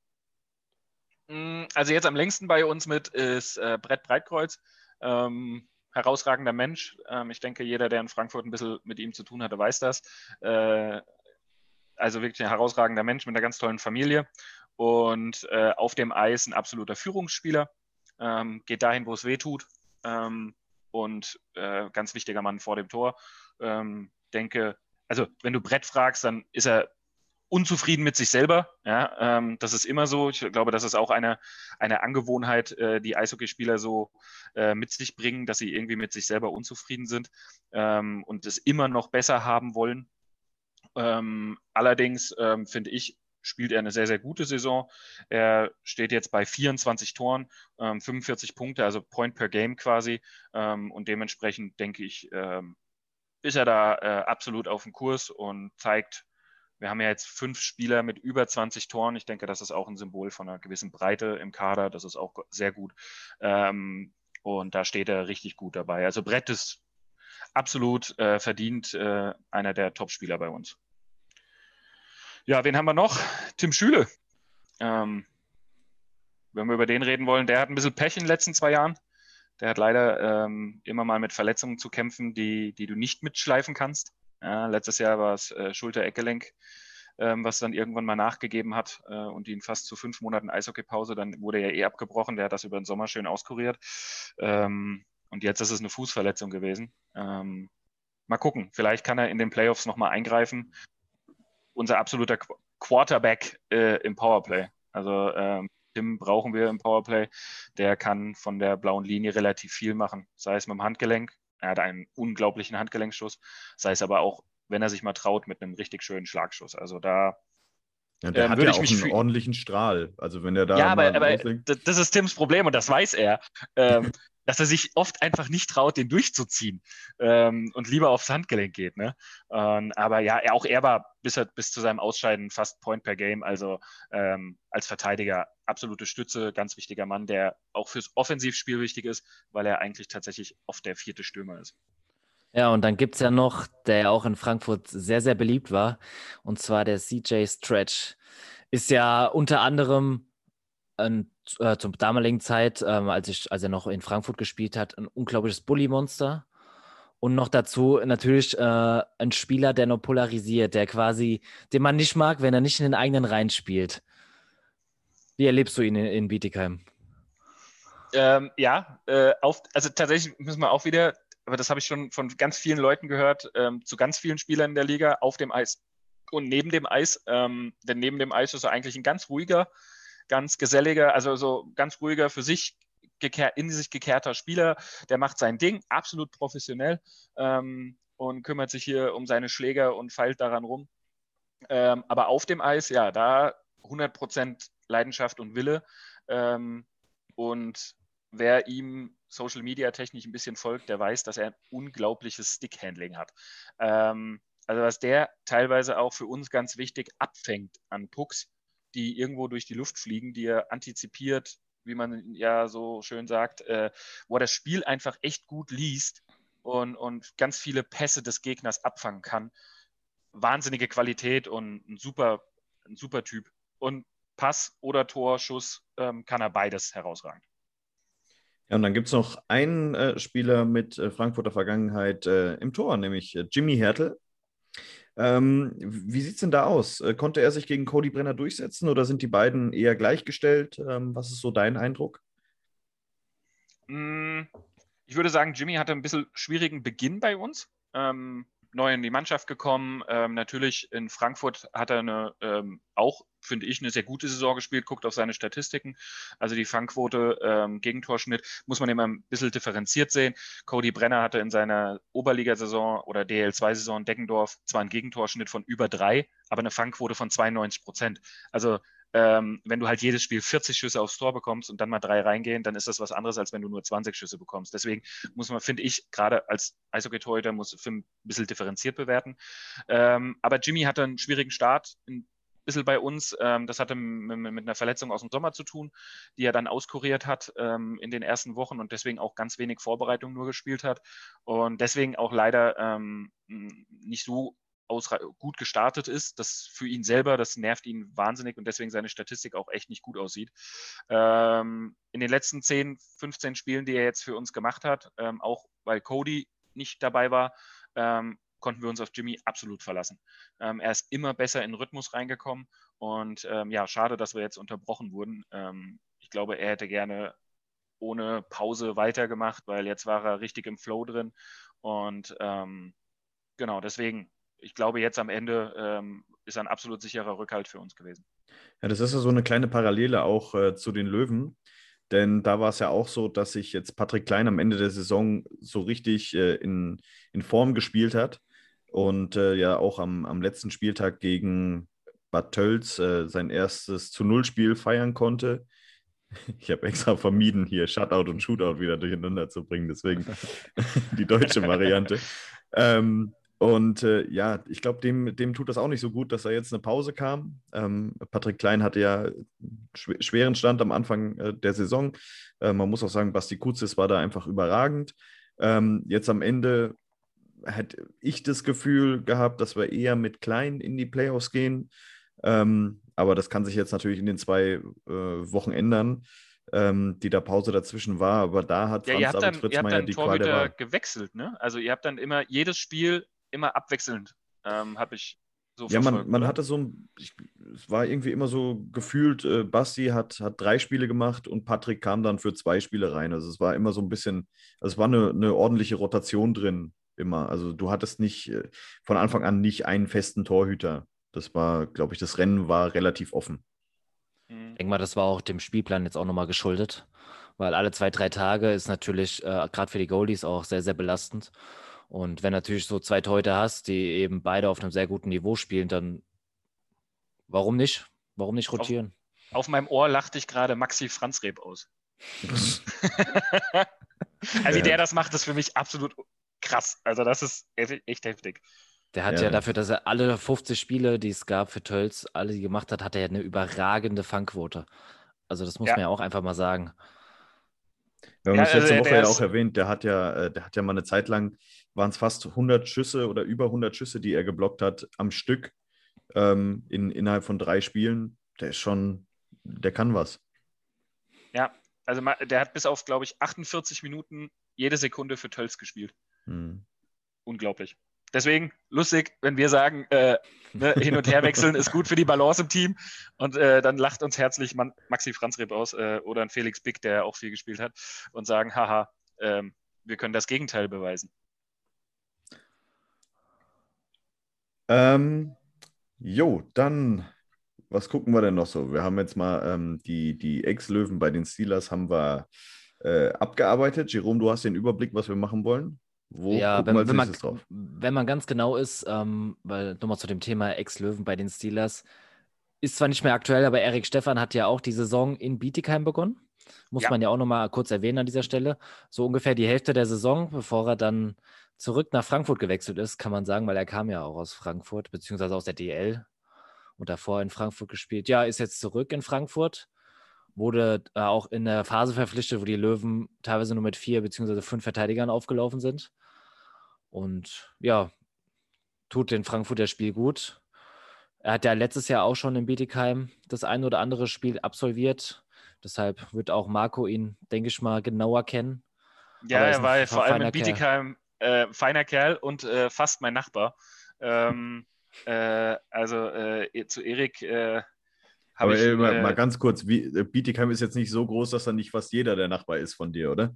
Mm, Also jetzt am längsten bei uns mit ist äh, Brett Breitkreuz. Ähm, herausragender Mensch. Ähm, ich denke, jeder, der in Frankfurt ein bisschen mit ihm zu tun hatte, weiß das. Äh, also wirklich ein herausragender Mensch mit einer ganz tollen Familie und äh, auf dem Eis ein absoluter Führungsspieler. Ähm, geht dahin, wo es weh tut. Ähm, und äh, ganz wichtiger Mann vor dem Tor. Ähm, denke, also wenn du Brett fragst, dann ist er unzufrieden mit sich selber. Ja, ähm, das ist immer so. Ich glaube, das ist auch eine, eine Angewohnheit, äh, die Eishockeyspieler so äh, mit sich bringen, dass sie irgendwie mit sich selber unzufrieden sind ähm, und es immer noch besser haben wollen. Ähm, allerdings ähm, finde ich, spielt er eine sehr, sehr gute Saison. Er steht jetzt bei 24 Toren, ähm, 45 Punkte, also Point per Game quasi. Ähm, und dementsprechend denke ich, ähm, ist er da äh, absolut auf dem Kurs und zeigt, wir haben ja jetzt fünf Spieler mit über 20 Toren. Ich denke, das ist auch ein Symbol von einer gewissen Breite im Kader. Das ist auch sehr gut. Ähm, und da steht er richtig gut dabei. Also Brett ist absolut äh, verdient äh, einer der Top-Spieler bei uns. Ja, wen haben wir noch? Tim Schüle. Ähm, wenn wir über den reden wollen, der hat ein bisschen Pech in den letzten zwei Jahren. Der hat leider ähm, immer mal mit Verletzungen zu kämpfen, die, die du nicht mitschleifen kannst. Ja, letztes Jahr war es äh, Schulter-Eckgelenk, ähm, was dann irgendwann mal nachgegeben hat äh, und ihn fast zu fünf Monaten Eishockeypause, dann wurde er eh abgebrochen. Der hat das über den Sommer schön auskuriert. Ähm, und jetzt ist es eine Fußverletzung gewesen. Ähm, mal gucken, vielleicht kann er in den Playoffs nochmal eingreifen. Unser absoluter Qu Quarterback äh, im Powerplay. Also ähm, Tim brauchen wir im Powerplay. Der kann von der blauen Linie relativ viel machen, sei es mit dem Handgelenk. Er hat einen unglaublichen Handgelenkschuss, sei es aber auch, wenn er sich mal traut, mit einem richtig schönen Schlagschuss. Also da Ja, der Ähm, hat ja auch einen ordentlichen Strahl. Also wenn er da ja, aber, aber das ist Tims Problem und das weiß er, ähm, <laughs> dass er sich oft einfach nicht traut, den durchzuziehen ähm, und lieber aufs Handgelenk geht. Ne? Ähm, aber ja, auch er war bis, er, bis zu seinem Ausscheiden fast Point per Game, also ähm, als Verteidiger absolute Stütze, ganz wichtiger Mann, der auch fürs Offensivspiel wichtig ist, weil er eigentlich tatsächlich oft der vierte Stürmer ist. Ja, und dann gibt es ja noch, der ja auch in Frankfurt sehr, sehr beliebt war, und zwar der CJ Stretch. Ist ja unter anderem ein, äh, zur damaligen Zeit, ähm, als, ich, als er noch in Frankfurt gespielt hat, ein unglaubliches Bully-Monster. Und noch dazu natürlich äh, ein Spieler, der nur polarisiert, der quasi, den man nicht mag, wenn er nicht in den eigenen Reihen spielt. Wie erlebst du ihn in, in Bietigheim? Ähm, ja, äh, auf, also tatsächlich müssen wir auch wieder, aber das habe ich schon von ganz vielen Leuten gehört, ähm, zu ganz vielen Spielern in der Liga auf dem Eis und neben dem Eis. Ähm, denn neben dem Eis ist er eigentlich ein ganz ruhiger, ganz geselliger, also so ganz ruhiger für sich in sich gekehrter Spieler, der macht sein Ding, absolut professionell ähm, und kümmert sich hier um seine Schläger und feilt daran rum. Ähm, aber auf dem Eis, ja, da 100% Leidenschaft und Wille. Ähm, und wer ihm Social Media technisch ein bisschen folgt, der weiß, dass er ein unglaubliches Stickhandling hat. Ähm, also was der teilweise auch für uns ganz wichtig abfängt an Pucks, die irgendwo durch die Luft fliegen, die er antizipiert, wie man ja so schön sagt, äh, wo er das Spiel einfach echt gut liest und, und ganz viele Pässe des Gegners abfangen kann. Wahnsinnige Qualität und ein super, ein super Typ. Und Pass oder Torschuss ähm, kann er beides herausragend. Ja, und dann gibt es noch einen äh, Spieler mit äh, Frankfurter Vergangenheit äh, im Tor, nämlich äh, Jimmy Hertel. Ähm, wie sieht es denn da aus? Äh, konnte er sich gegen Cody Brenner durchsetzen oder sind die beiden eher gleichgestellt? Ähm, was ist so dein Eindruck? Mm, ich würde sagen, Jimmy hatte ein bisschen schwierigen Beginn bei uns. Ähm, neu in die Mannschaft gekommen. Ähm, natürlich in Frankfurt hat er eine, ähm, auch, finde ich, eine sehr gute Saison gespielt. Guckt auf seine Statistiken. Also die Fangquote, ähm, Gegentorschnitt, muss man immer ein bisschen differenziert sehen. Cody Brenner hatte in seiner Oberligasaison oder DL2-Saison Deckendorf zwar einen Gegentorschnitt von über drei, aber eine Fangquote von 92 Prozent. Also ähm, wenn du halt jedes Spiel 40 Schüsse aufs Tor bekommst und dann mal drei reingehen, dann ist das was anderes, als wenn du nur 20 Schüsse bekommst. Deswegen muss man, finde ich, gerade als Eishockey-Torhüter muss ein bisschen differenziert bewerten. Ähm, aber Jimmy hatte einen schwierigen Start, ein bisschen bei uns. Ähm, das hatte mit, einer Verletzung aus dem Sommer zu tun, die er dann auskuriert hat ähm, in den ersten Wochen und deswegen auch ganz wenig Vorbereitung nur gespielt hat und deswegen auch leider ähm, nicht so gut gestartet ist. Das für ihn selber, das nervt ihn wahnsinnig und deswegen seine Statistik auch echt nicht gut aussieht. Ähm, in den letzten 10, 15 Spielen, die er jetzt für uns gemacht hat, ähm, auch weil Cody nicht dabei war, ähm, konnten wir uns auf Jimmy absolut verlassen. Ähm, er ist immer besser in den Rhythmus reingekommen und ähm, ja, schade, dass wir jetzt unterbrochen wurden. Ähm, ich glaube, er hätte gerne ohne Pause weitergemacht, weil jetzt war er richtig im Flow drin und genau, deswegen ich glaube, jetzt am Ende ähm, ist ein absolut sicherer Rückhalt für uns gewesen. Ja, das ist ja so eine kleine Parallele auch äh, zu den Löwen. Denn da war es ja auch so, dass sich jetzt Patrick Klein am Ende der Saison so richtig äh, in, in Form gespielt hat und äh, ja auch am, am letzten Spieltag gegen Bad Tölz äh, sein erstes zu Null-Spiel feiern konnte. <laughs> Ich habe extra vermieden, hier Shutout und Shootout wieder durcheinander zu bringen, deswegen <laughs> die deutsche Variante. Ähm, und äh, ja, ich glaube, dem, dem tut das auch nicht so gut, dass er jetzt eine Pause kam. Ähm, Patrick Klein hatte ja schw schweren Stand am Anfang äh, der Saison. Äh, man muss auch sagen, Basti Kuzis war da einfach überragend. Ähm, jetzt am Ende hätte ich das Gefühl gehabt, dass wir eher mit Klein in die Playoffs gehen. Ähm, aber das kann sich jetzt natürlich in den zwei äh, Wochen ändern. Ähm, die da Pause dazwischen war, aber da hat ja, Franz ihr habt dann, ihr habt dann die Torhüter gewechselt, ne? Also ihr habt dann immer jedes Spiel immer abwechselnd, ähm, habe ich so Ja, man, man hatte so ein, ich, es war irgendwie immer so gefühlt, äh, Basti hat, hat drei Spiele gemacht und Patrick kam dann für zwei Spiele rein. Also es war immer so ein bisschen, also es war eine, eine ordentliche Rotation drin, immer. Also du hattest nicht äh, von Anfang an nicht einen festen Torhüter. Das war, glaube ich, das Rennen war relativ offen. Mhm. Ich denke mal, das war auch dem Spielplan jetzt auch nochmal geschuldet, weil alle zwei, drei Tage ist natürlich äh, gerade für die Goldies auch sehr, sehr belastend. Und wenn natürlich so zwei Torhüter hast, die eben beide auf einem sehr guten Niveau spielen, dann warum nicht? Warum nicht rotieren? Auf, auf meinem Ohr lachte ich gerade Maxi Franzreb aus. <laughs> <laughs> also wie der das macht, ist für mich absolut krass. Also das ist echt heftig. Der hat ja. ja, dafür, dass er alle 50 Spiele, die es gab für Tölz, alle die gemacht hat, hat er eine überragende Fangquote. Also das muss ja. man ja auch einfach mal sagen. Wir haben ja, das letzte also, Woche ja auch erwähnt, der hat ja, äh, der hat ja mal eine Zeit lang waren es fast 100 Schüsse oder über 100 Schüsse, die er geblockt hat am Stück ähm, in, innerhalb von drei Spielen. Der ist schon, der kann was. Ja, also der hat bis auf, glaube ich, 48 Minuten jede Sekunde für Tölz gespielt. Hm. unglaublich. Deswegen lustig, wenn wir sagen, äh, ne, hin und her wechseln ist gut für die Balance im Team. Und äh, dann lacht uns herzlich Man Maxi Franzreb aus äh, oder ein Felix Bick, der auch viel gespielt hat, und sagen, haha, ähm, wir können das Gegenteil beweisen. Ähm, jo, dann, was gucken wir denn noch so? Wir haben jetzt mal ähm, die, die Ex-Löwen bei den Steelers haben wir äh, abgearbeitet. Jerome, du hast den Überblick, was wir machen wollen. Wo ja, wenn, wenn, man, drauf? wenn man ganz genau ist, ähm, weil nochmal zu dem Thema Ex-Löwen bei den Steelers, ist zwar nicht mehr aktuell, aber Erik Stefan hat ja auch die Saison in Bietigheim begonnen. Muss ja. man ja auch nochmal kurz erwähnen an dieser Stelle. So ungefähr die Hälfte der Saison, bevor er dann zurück nach Frankfurt gewechselt ist, kann man sagen, weil er kam ja auch aus Frankfurt, beziehungsweise aus der DL und davor in Frankfurt gespielt. Ja, ist jetzt zurück in Frankfurt, wurde äh, auch in der Phase verpflichtet, wo die Löwen teilweise nur mit vier beziehungsweise fünf Verteidigern aufgelaufen sind. Und ja, tut den Frankfurter Spiel gut. Er hat ja letztes Jahr auch schon in Bietigheim das ein oder andere Spiel absolviert. Deshalb wird auch Marco ihn, denke ich mal, genauer kennen. Ja, er war vor allem in Bietigheim äh, feiner Kerl und äh, fast mein Nachbar. Ähm, äh, also äh, zu Erik. Äh, Aber ich, mal, äh, mal, ganz kurz, wie, Bietigheim ist jetzt nicht so groß, dass dann nicht fast jeder der Nachbar ist von dir, oder?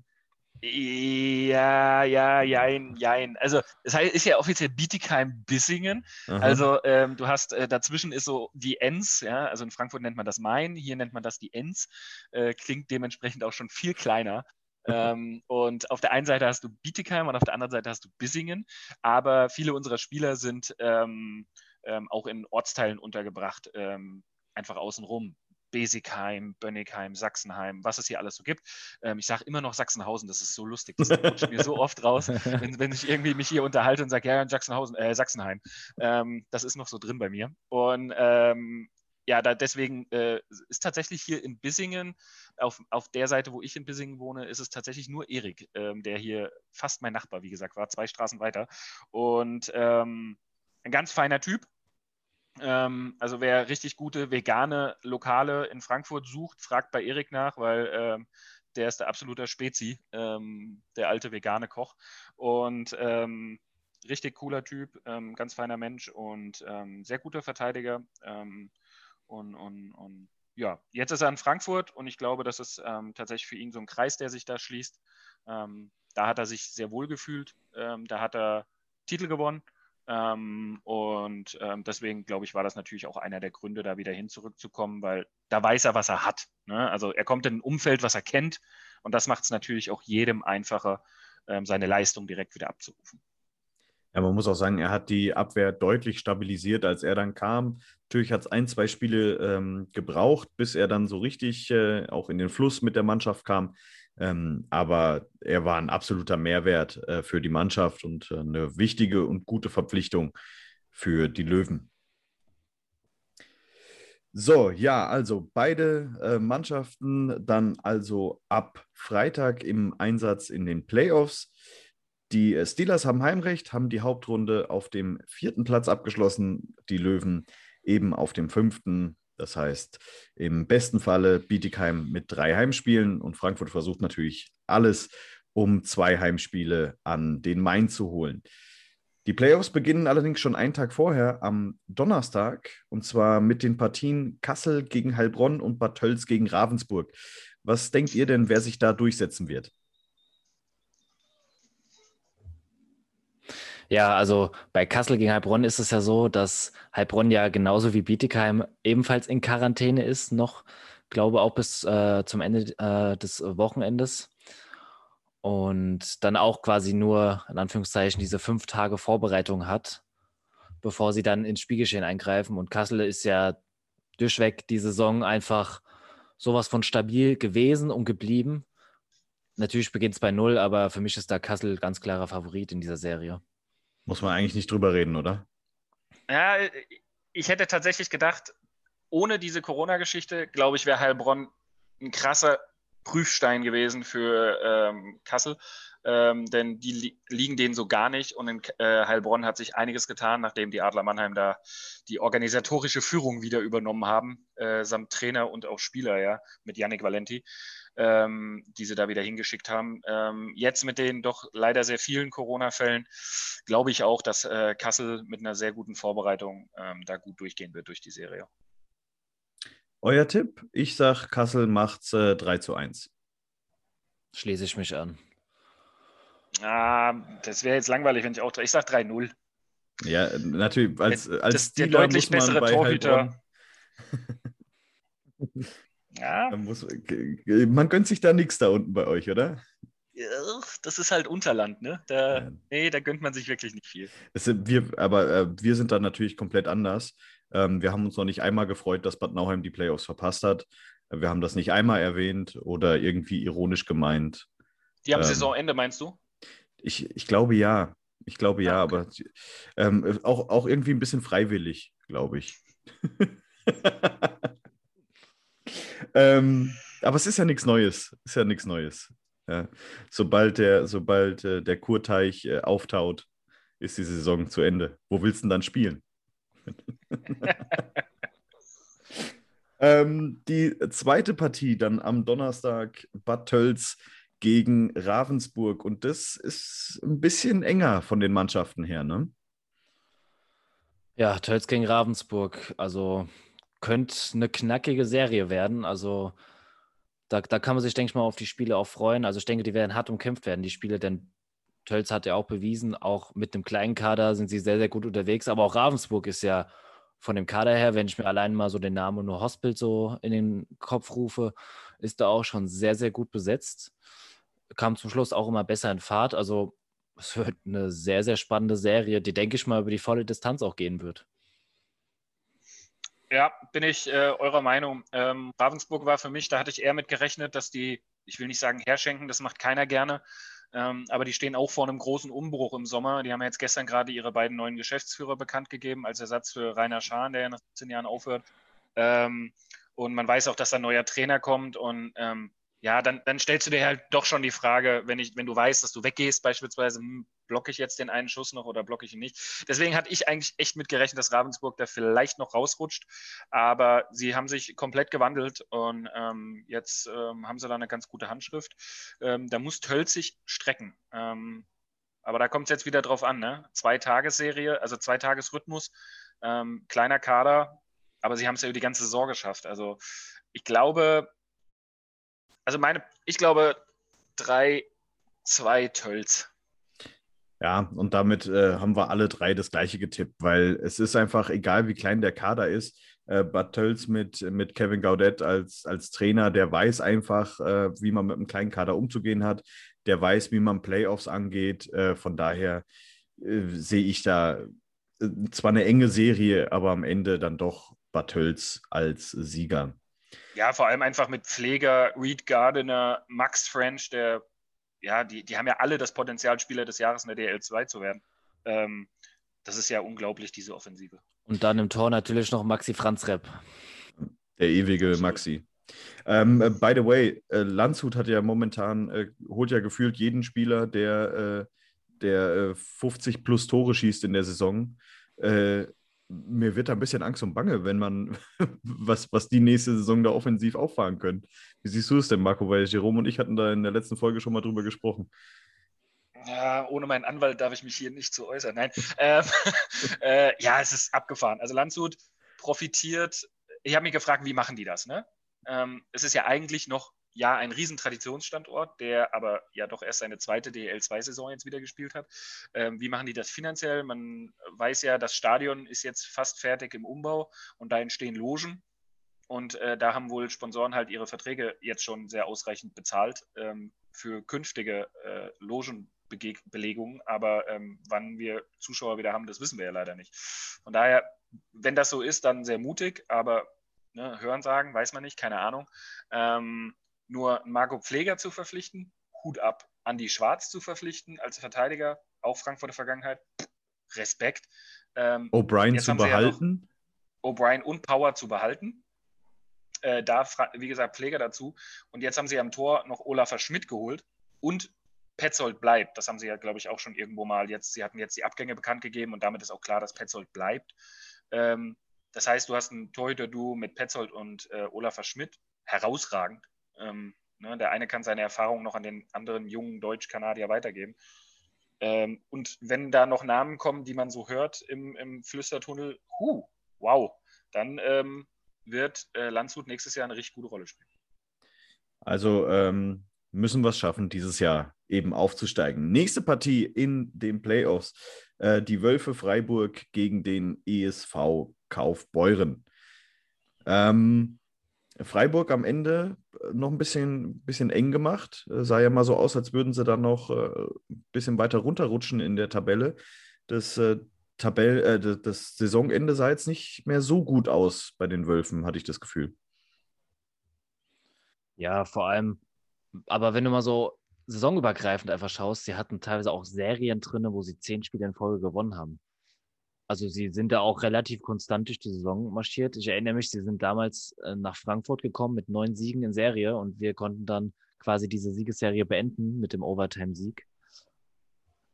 Ja, ja, jein, jein. Also, es heißt, ist ja offiziell Bietigheim-Bissingen. Also, ähm, du hast, äh, dazwischen ist so die Enns, ja, also in Frankfurt nennt man das Main, hier nennt man das die Enns. Äh, klingt dementsprechend auch schon viel kleiner. <laughs> ähm, und auf der einen Seite hast du Bietigheim und auf der anderen Seite hast du Bissingen. Aber viele unserer Spieler sind ähm, ähm, auch in Ortsteilen untergebracht, ähm, einfach außenrum. Besigheim, Bönnigheim, Sachsenheim, was es hier alles so gibt. Ähm, ich sage immer noch Sachsenhausen, das ist so lustig. Das <laughs> rutscht mir so oft raus, <laughs> wenn, wenn, ich irgendwie mich hier unterhalte und sage, ja, Sachsenhausen, äh, Sachsenheim. Ähm, das ist noch so drin bei mir. Und ähm, ja, da deswegen äh, ist tatsächlich hier in Bissingen, auf, auf der Seite, wo ich in Bissingen wohne, ist es tatsächlich nur Erik, ähm, der hier fast mein Nachbar, wie gesagt, war, zwei Straßen weiter. Und ähm, ein ganz feiner Typ. Ähm, also wer richtig gute vegane Lokale in Frankfurt sucht, fragt bei Erik nach, weil ähm, der ist der absolute Spezi, ähm, der alte vegane Koch. Und ähm, richtig cooler Typ, ganz feiner Mensch und sehr guter Verteidiger. Und, und, und ja, jetzt ist er in Frankfurt und ich glaube, das ist ähm, tatsächlich für ihn so ein Kreis, der sich da schließt. Ähm, da hat er sich sehr wohl gefühlt. Ähm, da hat er Titel gewonnen. Ähm, und ähm, deswegen, glaube ich, war das natürlich auch einer der Gründe, da wieder hin zurückzukommen, weil da weiß er, was er hat. Ne? Also er kommt in ein Umfeld, was er kennt. Und das macht es natürlich auch jedem einfacher, ähm, seine Leistung direkt wieder abzurufen. Ja, man muss auch sagen, er hat die Abwehr deutlich stabilisiert, als er dann kam. Natürlich hat es ein, zwei Spiele ähm, gebraucht, bis er dann so richtig äh, auch in den Fluss mit der Mannschaft kam. Ähm, aber er war ein absoluter Mehrwert äh, für die Mannschaft und äh, eine wichtige und gute Verpflichtung für die Löwen. So, ja, also beide äh, Mannschaften dann also ab Freitag im Einsatz in den Playoffs. Die äh, Steelers haben Heimrecht, haben die Hauptrunde auf dem vierten Platz abgeschlossen, die Löwen eben auf dem fünften. Das heißt, im besten Falle Bietigheim mit drei Heimspielen und Frankfurt versucht natürlich alles, um zwei Heimspiele an den Main zu holen. Die Playoffs beginnen allerdings schon einen Tag vorher am Donnerstag und zwar mit den Partien Kassel gegen Heilbronn und Bad Tölz gegen Ravensburg. Was denkt ihr denn, wer sich da durchsetzen wird? Ja, also bei Kassel gegen Heilbronn ist es ja so, dass Heilbronn ja genauso wie Bietigheim ebenfalls in Quarantäne ist, noch, glaube auch bis äh, zum Ende äh, des Wochenendes. Und dann auch quasi nur, in Anführungszeichen, diese fünf Tage Vorbereitung hat, bevor sie dann ins Spielgeschehen eingreifen. Und Kassel ist ja durchweg die Saison einfach sowas von stabil gewesen und geblieben. Natürlich beginnt es bei Null, aber für mich ist da Kassel ganz klarer Favorit in dieser Serie. Muss man eigentlich nicht drüber reden, oder? Ja, ich hätte tatsächlich gedacht, ohne diese Corona-Geschichte, glaube ich, wäre Heilbronn ein krasser Prüfstein gewesen für ähm, Kassel. Ähm, denn die li liegen denen so gar nicht. Und in äh, Heilbronn hat sich einiges getan, nachdem die Adler Mannheim da die organisatorische Führung wieder übernommen haben, äh, samt Trainer und auch Spieler, ja, mit Yannick Valenti. Ähm, die sie da wieder hingeschickt haben. Ähm, jetzt mit den doch leider sehr vielen Corona-Fällen glaube ich auch, dass äh, Kassel mit einer sehr guten Vorbereitung ähm, da gut durchgehen wird durch die Serie. Euer Tipp? Ich sage, Kassel macht äh, 3 zu 1. Schließe ich mich an. Ah, das wäre jetzt langweilig, wenn ich auch. Ich sage 3-0. Ja, natürlich. Als, als das, der deutlich bessere Torhüter. <laughs> ja. Muss, man gönnt sich da nichts da unten bei euch, oder? Das ist halt Unterland, ne? Da, ja. Nee, da gönnt man sich wirklich nicht viel. Wir, aber äh, wir sind da natürlich komplett anders. Ähm, wir haben uns noch nicht einmal gefreut, dass Bad Nauheim die Playoffs verpasst hat. Wir haben das nicht einmal erwähnt oder irgendwie ironisch gemeint. Die haben ähm, Saisonende, meinst du? Ich, ich glaube ja. Ich glaube ja, ah, okay. aber ähm, auch, auch irgendwie ein bisschen freiwillig, glaube ich. <laughs> ähm, aber es ist ja nichts Neues. Ist ja nichts Neues. Ja. Sobald der, sobald äh, der Kurteich äh, auftaut, ist die Saison zu Ende. Wo willst du denn dann spielen? <laughs> ähm, die zweite Partie dann am Donnerstag Bad Tölz gegen Ravensburg. Und das ist ein bisschen enger von den Mannschaften her, ne? Ja, Tölz gegen Ravensburg. Also könnte eine knackige Serie werden. Also da, da kann man sich, denke ich mal, auf die Spiele auch freuen. Also ich denke, die werden hart umkämpft werden, die Spiele, denn Tölz hat ja auch bewiesen, auch mit einem kleinen Kader sind sie sehr, sehr gut unterwegs. Aber auch Ravensburg ist ja von dem Kader her, wenn ich mir allein mal so den Namen nur Hospital so in den Kopf rufe, ist da auch schon sehr, sehr gut besetzt kam zum Schluss auch immer besser in Fahrt. Also es wird eine sehr, sehr spannende Serie, die, denke ich mal, über die volle Distanz auch gehen wird. Ja, bin ich äh, eurer Meinung. Ähm, Ravensburg war für mich, da hatte ich eher mit gerechnet, dass die, ich will nicht sagen herschenken, das macht keiner gerne, ähm, aber die stehen auch vor einem großen Umbruch im Sommer. Die haben jetzt gestern gerade ihre beiden neuen Geschäftsführer bekannt gegeben als Ersatz für Rainer Schahn, der ja nach 17 Jahren aufhört. Ähm, und man weiß auch, dass ein neuer Trainer kommt und ähm, ja, dann, dann stellst du dir halt doch schon die Frage, wenn, ich, wenn du weißt, dass du weggehst, beispielsweise, hm, blocke ich jetzt den einen Schuss noch oder blocke ich ihn nicht. Deswegen hatte ich eigentlich echt mitgerechnet, dass Ravensburg da vielleicht noch rausrutscht. Aber sie haben sich komplett gewandelt und ähm, jetzt ähm, haben sie da eine ganz gute Handschrift. Ähm, da muss Tölz sich strecken. Ähm, aber da kommt es jetzt wieder drauf an, ne? Zwei Tagesserie, also zwei Tagesrhythmus, ähm, kleiner Kader, aber sie haben es ja über die ganze Saison geschafft. Also ich glaube, also meine, ich glaube 3, 2 Tölz. Ja, und damit äh, haben wir alle drei das gleiche getippt, weil es ist einfach egal, wie klein der Kader ist. Äh, Bad Tölz mit, mit Kevin Gaudet als, als Trainer, der weiß einfach, äh, wie man mit einem kleinen Kader umzugehen hat. Der weiß, wie man Playoffs angeht. Äh, von daher äh, sehe ich da äh, zwar eine enge Serie, aber am Ende dann doch Bad Tölz als Sieger. Ja, vor allem einfach mit Pfleger, Reed Gardiner, Max French, der, ja, die, die haben ja alle das Potenzial, Spieler des Jahres in der DL2 zu werden. Ähm, das ist ja unglaublich, diese Offensive. Und dann im Tor natürlich noch Maxi Franz Repp. Der ewige Maxi. Ähm, äh, by the way, äh, Landshut hat ja momentan, äh, holt ja gefühlt jeden Spieler, der, äh, der 50 äh, plus Tore schießt in der Saison. Mir wird da ein bisschen Angst und Bange, wenn man, <laughs> was, was die nächste Saison da offensiv auffahren können. Wie siehst du es denn, Marco? Weil Jerome und ich hatten da in der letzten Folge schon mal drüber gesprochen. Ja, ohne meinen Anwalt darf ich mich hier nicht zu äußern. Nein. ähm, <laughs> äh, ja, es ist abgefahren. Also Landshut profitiert. Ich habe mich gefragt, wie machen die das? Ne? Ähm, es ist ja eigentlich noch ja ein Riesentraditionsstandort, der aber ja doch erst seine zweite DL2-Saison jetzt wieder gespielt hat. Ähm, wie machen die das finanziell? Man weiß ja, das Stadion ist jetzt fast fertig im Umbau und da entstehen Logen. Und äh, da haben wohl Sponsoren halt ihre Verträge jetzt schon sehr ausreichend bezahlt ähm, für künftige äh, Logenbelegungen. Aber ähm, wann wir Zuschauer wieder haben, das wissen wir ja leider nicht. Von daher, wenn das so ist, dann sehr mutig, aber ne, hören sagen, weiß man nicht, keine Ahnung. Ähm, nur Marco Pfleger zu verpflichten, Hut ab. Andy Schwarz zu verpflichten als Verteidiger, auch Frankfurter Vergangenheit, Respekt. Ähm, O'Brien zu behalten. Ja O'Brien und Power zu behalten. Äh, da, wie gesagt, Pfleger dazu. Und jetzt haben sie am Tor noch Olaf Schmidt geholt und Petzold bleibt. Das haben sie ja, glaube ich, auch schon irgendwo mal jetzt. Sie hatten jetzt die Abgänge bekannt gegeben und damit ist auch klar, dass Petzold bleibt. Ähm, das heißt, du hast ein Torhüter-Duo mit Petzold und äh, Olaf Schmidt. Herausragend. Ähm, Ne? Der eine kann seine Erfahrung noch an den anderen jungen Deutsch-Kanadier weitergeben. Ähm, und wenn da noch Namen kommen, die man so hört im, im Flüstertunnel, huh, wow, dann ähm, wird äh, Landshut nächstes Jahr eine richtig gute Rolle spielen. Also ähm, müssen wir es schaffen, dieses Jahr eben aufzusteigen. Nächste Partie in den Playoffs. Äh, die Wölfe Freiburg gegen den ESV Kaufbeuren. Ähm, Freiburg am Ende äh, noch ein bisschen, bisschen eng gemacht. Äh, sah ja mal so aus, als würden sie dann noch äh, ein bisschen weiter runterrutschen in der Tabelle. Das, Tabell, äh, das Saisonende sah jetzt nicht mehr so gut aus bei den Wölfen, hatte ich das Gefühl. Ja, vor allem, aber wenn du mal so saisonübergreifend einfach schaust, sie hatten teilweise auch Serien drin, wo sie zehn Spiele in Folge gewonnen haben. Also sie sind da auch relativ konstant durch die Saison marschiert. Ich erinnere mich, sie sind damals äh, nach Frankfurt gekommen mit neun Siegen in Serie und wir konnten dann quasi diese Siegesserie beenden mit dem Overtime-Sieg.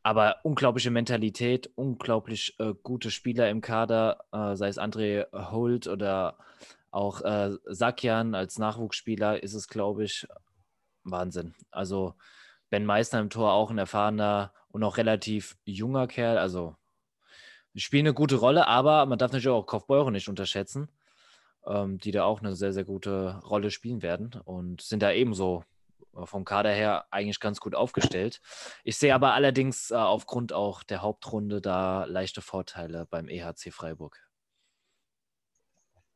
Aber unglaubliche Mentalität, unglaublich äh, gute Spieler im Kader, äh, sei es André Holt oder auch äh, Sakian als Nachwuchsspieler, ist es, glaube ich, Wahnsinn. Also Ben Meissner im Tor auch ein erfahrener und auch relativ junger Kerl. Also spielen eine gute Rolle, aber man darf natürlich auch Kaufbeuren nicht unterschätzen, ähm, die da auch eine sehr, sehr gute Rolle spielen werden und sind da ebenso äh, vom Kader her eigentlich ganz gut aufgestellt. Ich sehe aber allerdings äh, aufgrund auch der Hauptrunde da leichte Vorteile beim EHC Freiburg.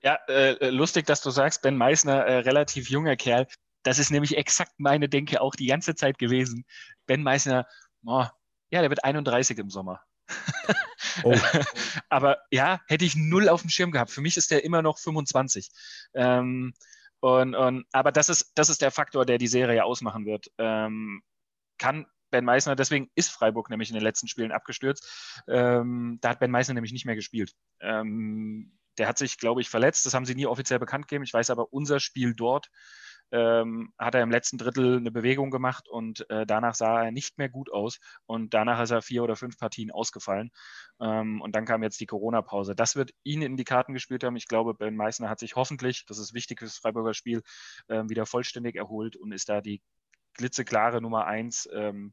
Ja, äh, lustig, dass du sagst, Ben Meissner, äh, relativ junger Kerl. Das ist nämlich exakt meine Denke auch die ganze Zeit gewesen. Ben Meissner, oh, ja, der wird 31 im Sommer. Oh. <laughs> Aber ja, hätte ich null auf dem Schirm gehabt. Für mich ist der immer noch 25. Ähm, und, und, aber das ist, das ist der Faktor, der die Serie ausmachen wird. Ähm, kann Ben Meissner, deswegen ist Freiburg nämlich in den letzten Spielen abgestürzt. Ähm, da hat Ben Meissner nämlich nicht mehr gespielt. Ähm, der hat sich, glaube ich, verletzt. Das haben sie nie offiziell bekannt gegeben. Ich weiß aber, unser Spiel dort ähm, hat er im letzten Drittel eine Bewegung gemacht und äh, danach sah er nicht mehr gut aus und danach ist er vier oder fünf Partien ausgefallen ähm, und dann kam jetzt die Corona-Pause. Das wird ihn in die Karten gespielt haben. Ich glaube, Ben Meissner hat sich hoffentlich, das ist wichtig fürs Freiburger Spiel, äh, wieder vollständig erholt und ist da die glitzeklare Nummer eins. Ähm,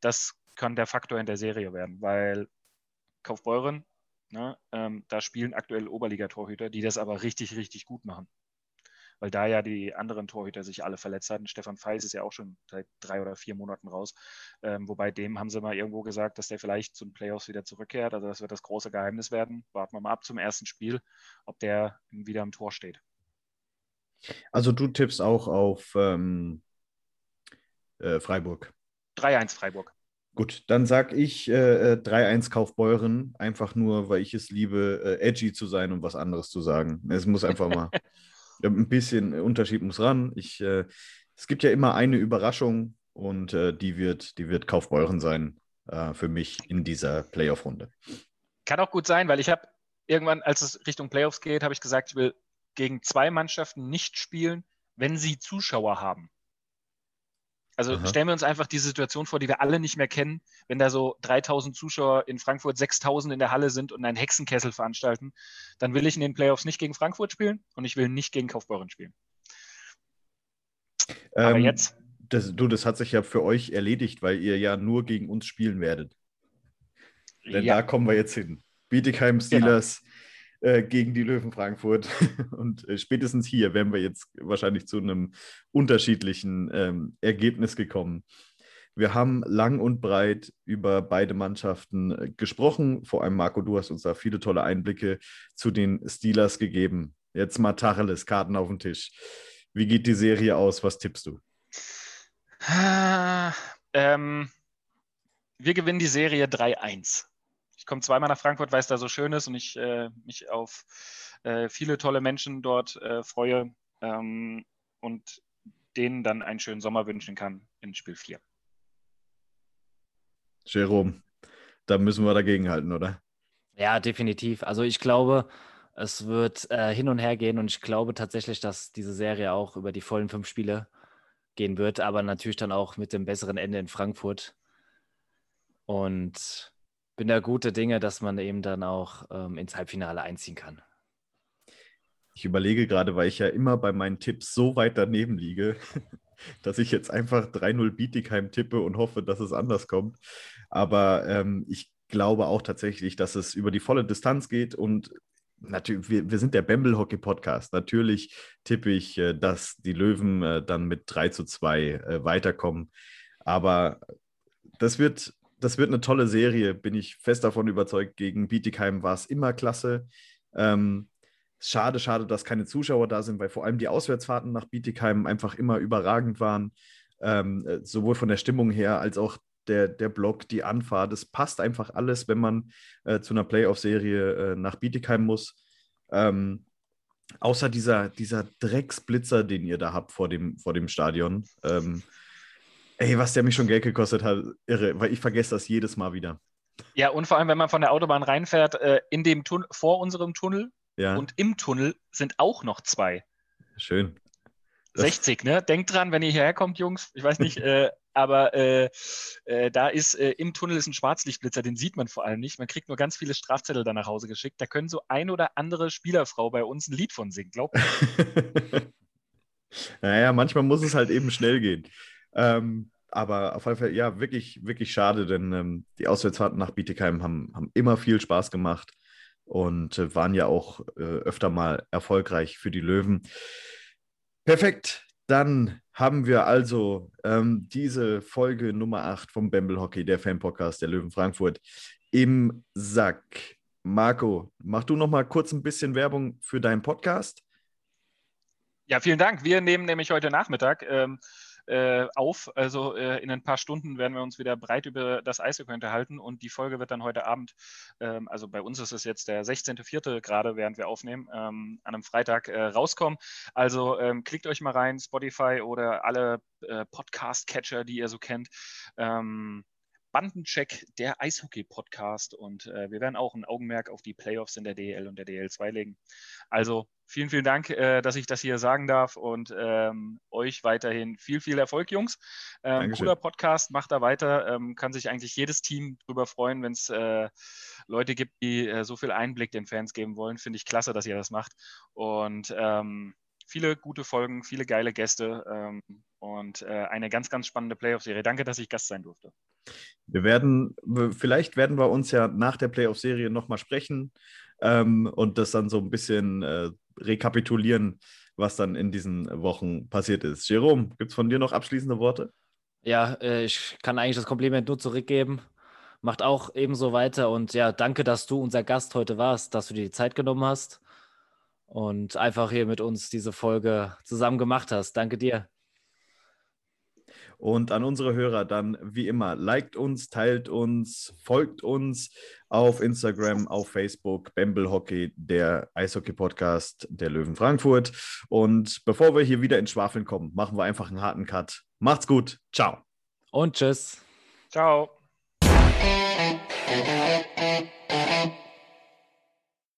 das kann der Faktor in der Serie werden, weil Kaufbeuren, ne, ähm, da spielen aktuell Oberligatorhüter, die das aber richtig, richtig gut machen weil da ja die anderen Torhüter sich alle verletzt hatten. Stefan Feis ist ja auch schon seit drei oder vier Monaten raus. Ähm, wobei dem haben sie mal irgendwo gesagt, dass der vielleicht zu den Playoffs wieder zurückkehrt. Also das wird das große Geheimnis werden. Warten wir mal ab zum ersten Spiel, ob der wieder im Tor steht. Also du tippst auch auf ähm, äh, Freiburg. 3-1 Freiburg. Gut, dann sag ich äh, 3-1 äh, Kaufbeuren, einfach nur, weil ich es liebe, äh, edgy zu sein und was anderes zu sagen. Es muss einfach mal <laughs> ein bisschen Unterschied muss ran. Ich, äh, es gibt ja immer eine Überraschung und äh, die, wird, die wird Kaufbeuren sein äh, für mich in dieser Playoff-Runde. Kann auch gut sein, weil ich habe irgendwann, als es Richtung Playoffs geht, habe ich gesagt, ich will gegen zwei Mannschaften nicht spielen, wenn sie Zuschauer haben. Also Aha. stellen wir uns einfach die Situation vor, die wir alle nicht mehr kennen, wenn da so 3000 Zuschauer in Frankfurt, 6000 in der Halle sind und einen Hexenkessel veranstalten, dann will ich in den Playoffs nicht gegen Frankfurt spielen und ich will nicht gegen Kaufbeuren spielen. Aber ähm, jetzt. Das, du, das hat sich ja für euch erledigt, weil ihr ja nur gegen uns spielen werdet. Denn ja. da kommen wir jetzt hin. Bietigheim genau. Steelers. Äh, gegen die Löwen Frankfurt. <laughs> Und äh, spätestens hier wären wir jetzt wahrscheinlich zu einem unterschiedlichen ähm, Ergebnis gekommen. Wir haben lang und breit über beide Mannschaften äh, gesprochen. Vor allem, Marco, du hast uns da viele tolle Einblicke zu den Steelers gegeben. Jetzt mal Tacheles, Karten auf den Tisch. Wie geht die Serie aus? Was tippst du? Ah, ähm, wir gewinnen die Serie 3-1 ich komme zweimal nach Frankfurt, weil es da so schön ist und ich äh, mich auf äh, viele tolle Menschen dort äh, freue ähm, und denen dann einen schönen Sommer wünschen kann in Spiel 4. Jerome, da müssen wir dagegen halten, oder? Ja, definitiv. Also ich glaube, es wird äh, hin und her gehen und ich glaube tatsächlich, dass diese Serie auch über die vollen fünf Spiele gehen wird, aber natürlich dann auch mit dem besseren Ende in Frankfurt. Und bin da gute Dinge, dass man eben dann auch ähm, ins Halbfinale einziehen kann. Ich überlege gerade, weil ich ja immer bei meinen Tipps so weit daneben liege. <laughs> dass ich jetzt einfach 3-0 Bietigheim tippe und hoffe, dass es anders kommt. Aber ähm, ich glaube auch tatsächlich, dass es über die volle Distanz geht und natürlich, wir, wir sind der Bamble Hockey Podcast. Natürlich tippe ich, äh, dass die Löwen äh, dann mit 3 zu 2 äh, weiterkommen. Aber das wird, das wird eine tolle Serie, bin ich fest davon überzeugt. Gegen Bietigheim war es immer klasse. Ähm, schade, schade, dass keine Zuschauer da sind, weil vor allem die Auswärtsfahrten nach Bietigheim einfach immer überragend waren. Ähm, sowohl von der Stimmung her als auch der, der Block, die Anfahrt. Es passt einfach alles, wenn man äh, zu einer Playoff-Serie äh, nach Bietigheim muss. Ähm, außer dieser, dieser Drecksblitzer, den ihr da habt vor dem, vor dem Stadion. Ähm, ey, was der mich schon Geld gekostet hat, irre, weil ich vergesse das jedes Mal wieder. Ja, und vor allem, wenn man von der Autobahn reinfährt, äh, in dem Tun vor unserem Tunnel Ja, und im Tunnel sind auch noch zwei. schön. Das- 60, ne? Denkt dran, wenn ihr hierher kommt, Jungs. Ich weiß nicht, <laughs> äh, aber äh, äh, da ist äh, im Tunnel ist ein Schwarzlichtblitzer, den sieht man vor allem nicht. Man kriegt nur ganz viele Strafzettel da nach Hause geschickt. Da können so ein oder andere Spielerfrau bei uns ein Lied von singen, glaubt mir. <laughs> naja, manchmal muss es halt eben schnell gehen. Ähm, aber auf jeden Fall, ja, wirklich, wirklich schade, denn ähm, die Auswärtsfahrten nach Bietigheim haben, haben immer viel Spaß gemacht und äh, waren ja auch äh, öfter mal erfolgreich für die Löwen. Perfekt. Dann haben wir also ähm, diese Folge Nummer 8 vom Bamble Hockey, der Fan-Podcast der Löwen Frankfurt, im Sack. Marco, mach du noch mal kurz ein bisschen Werbung für deinen Podcast. Ja, vielen Dank. Wir nehmen nämlich heute Nachmittag ähm, äh, auf. Also äh, in ein paar Stunden werden wir uns wieder breit über das Eishockey unterhalten und die Folge wird dann heute Abend, ähm, also bei uns ist es jetzt der 16.04. gerade, während wir aufnehmen, ähm, an einem Freitag äh, rauskommen. Also ähm, klickt euch mal rein, Spotify oder alle äh, Podcast-Catcher, die ihr so kennt. Ähm, Bandencheck, der Eishockey-Podcast. Und äh, wir werden auch ein Augenmerk auf die Playoffs in der DL und der DL2 legen. Also vielen, vielen Dank, äh, dass ich das hier sagen darf und ähm, euch weiterhin viel, viel Erfolg, Jungs. Ähm, cooler Podcast, macht da weiter. Ähm, kann sich eigentlich jedes Team darüber freuen, wenn es äh, Leute gibt, die äh, so viel Einblick den Fans geben wollen. Finde ich klasse, dass ihr das macht. Und ähm, viele gute Folgen, viele geile Gäste ähm, und äh, eine ganz, ganz spannende Playoff-Serie. Danke, dass ich Gast sein durfte. Wir werden, vielleicht werden wir uns ja nach der Playoff-Serie nochmal sprechen ähm, und das dann so ein bisschen äh, rekapitulieren, was dann in diesen Wochen passiert ist. Jerome, gibt es von dir noch abschließende Worte? Ja, äh, ich kann eigentlich das Kompliment nur zurückgeben. Macht auch ebenso weiter und ja, danke, dass du unser Gast heute warst, dass du dir die Zeit genommen hast und einfach hier mit uns diese Folge zusammen gemacht hast. Danke dir. Und an unsere Hörer dann wie immer, liked uns, teilt uns, folgt uns auf Instagram, auf Facebook, Bamble Hockey, der Eishockey-Podcast der Löwen Frankfurt. Und bevor wir hier wieder ins Schwafeln kommen, machen wir einfach einen harten Cut. Macht's gut. Ciao. Und tschüss. Ciao.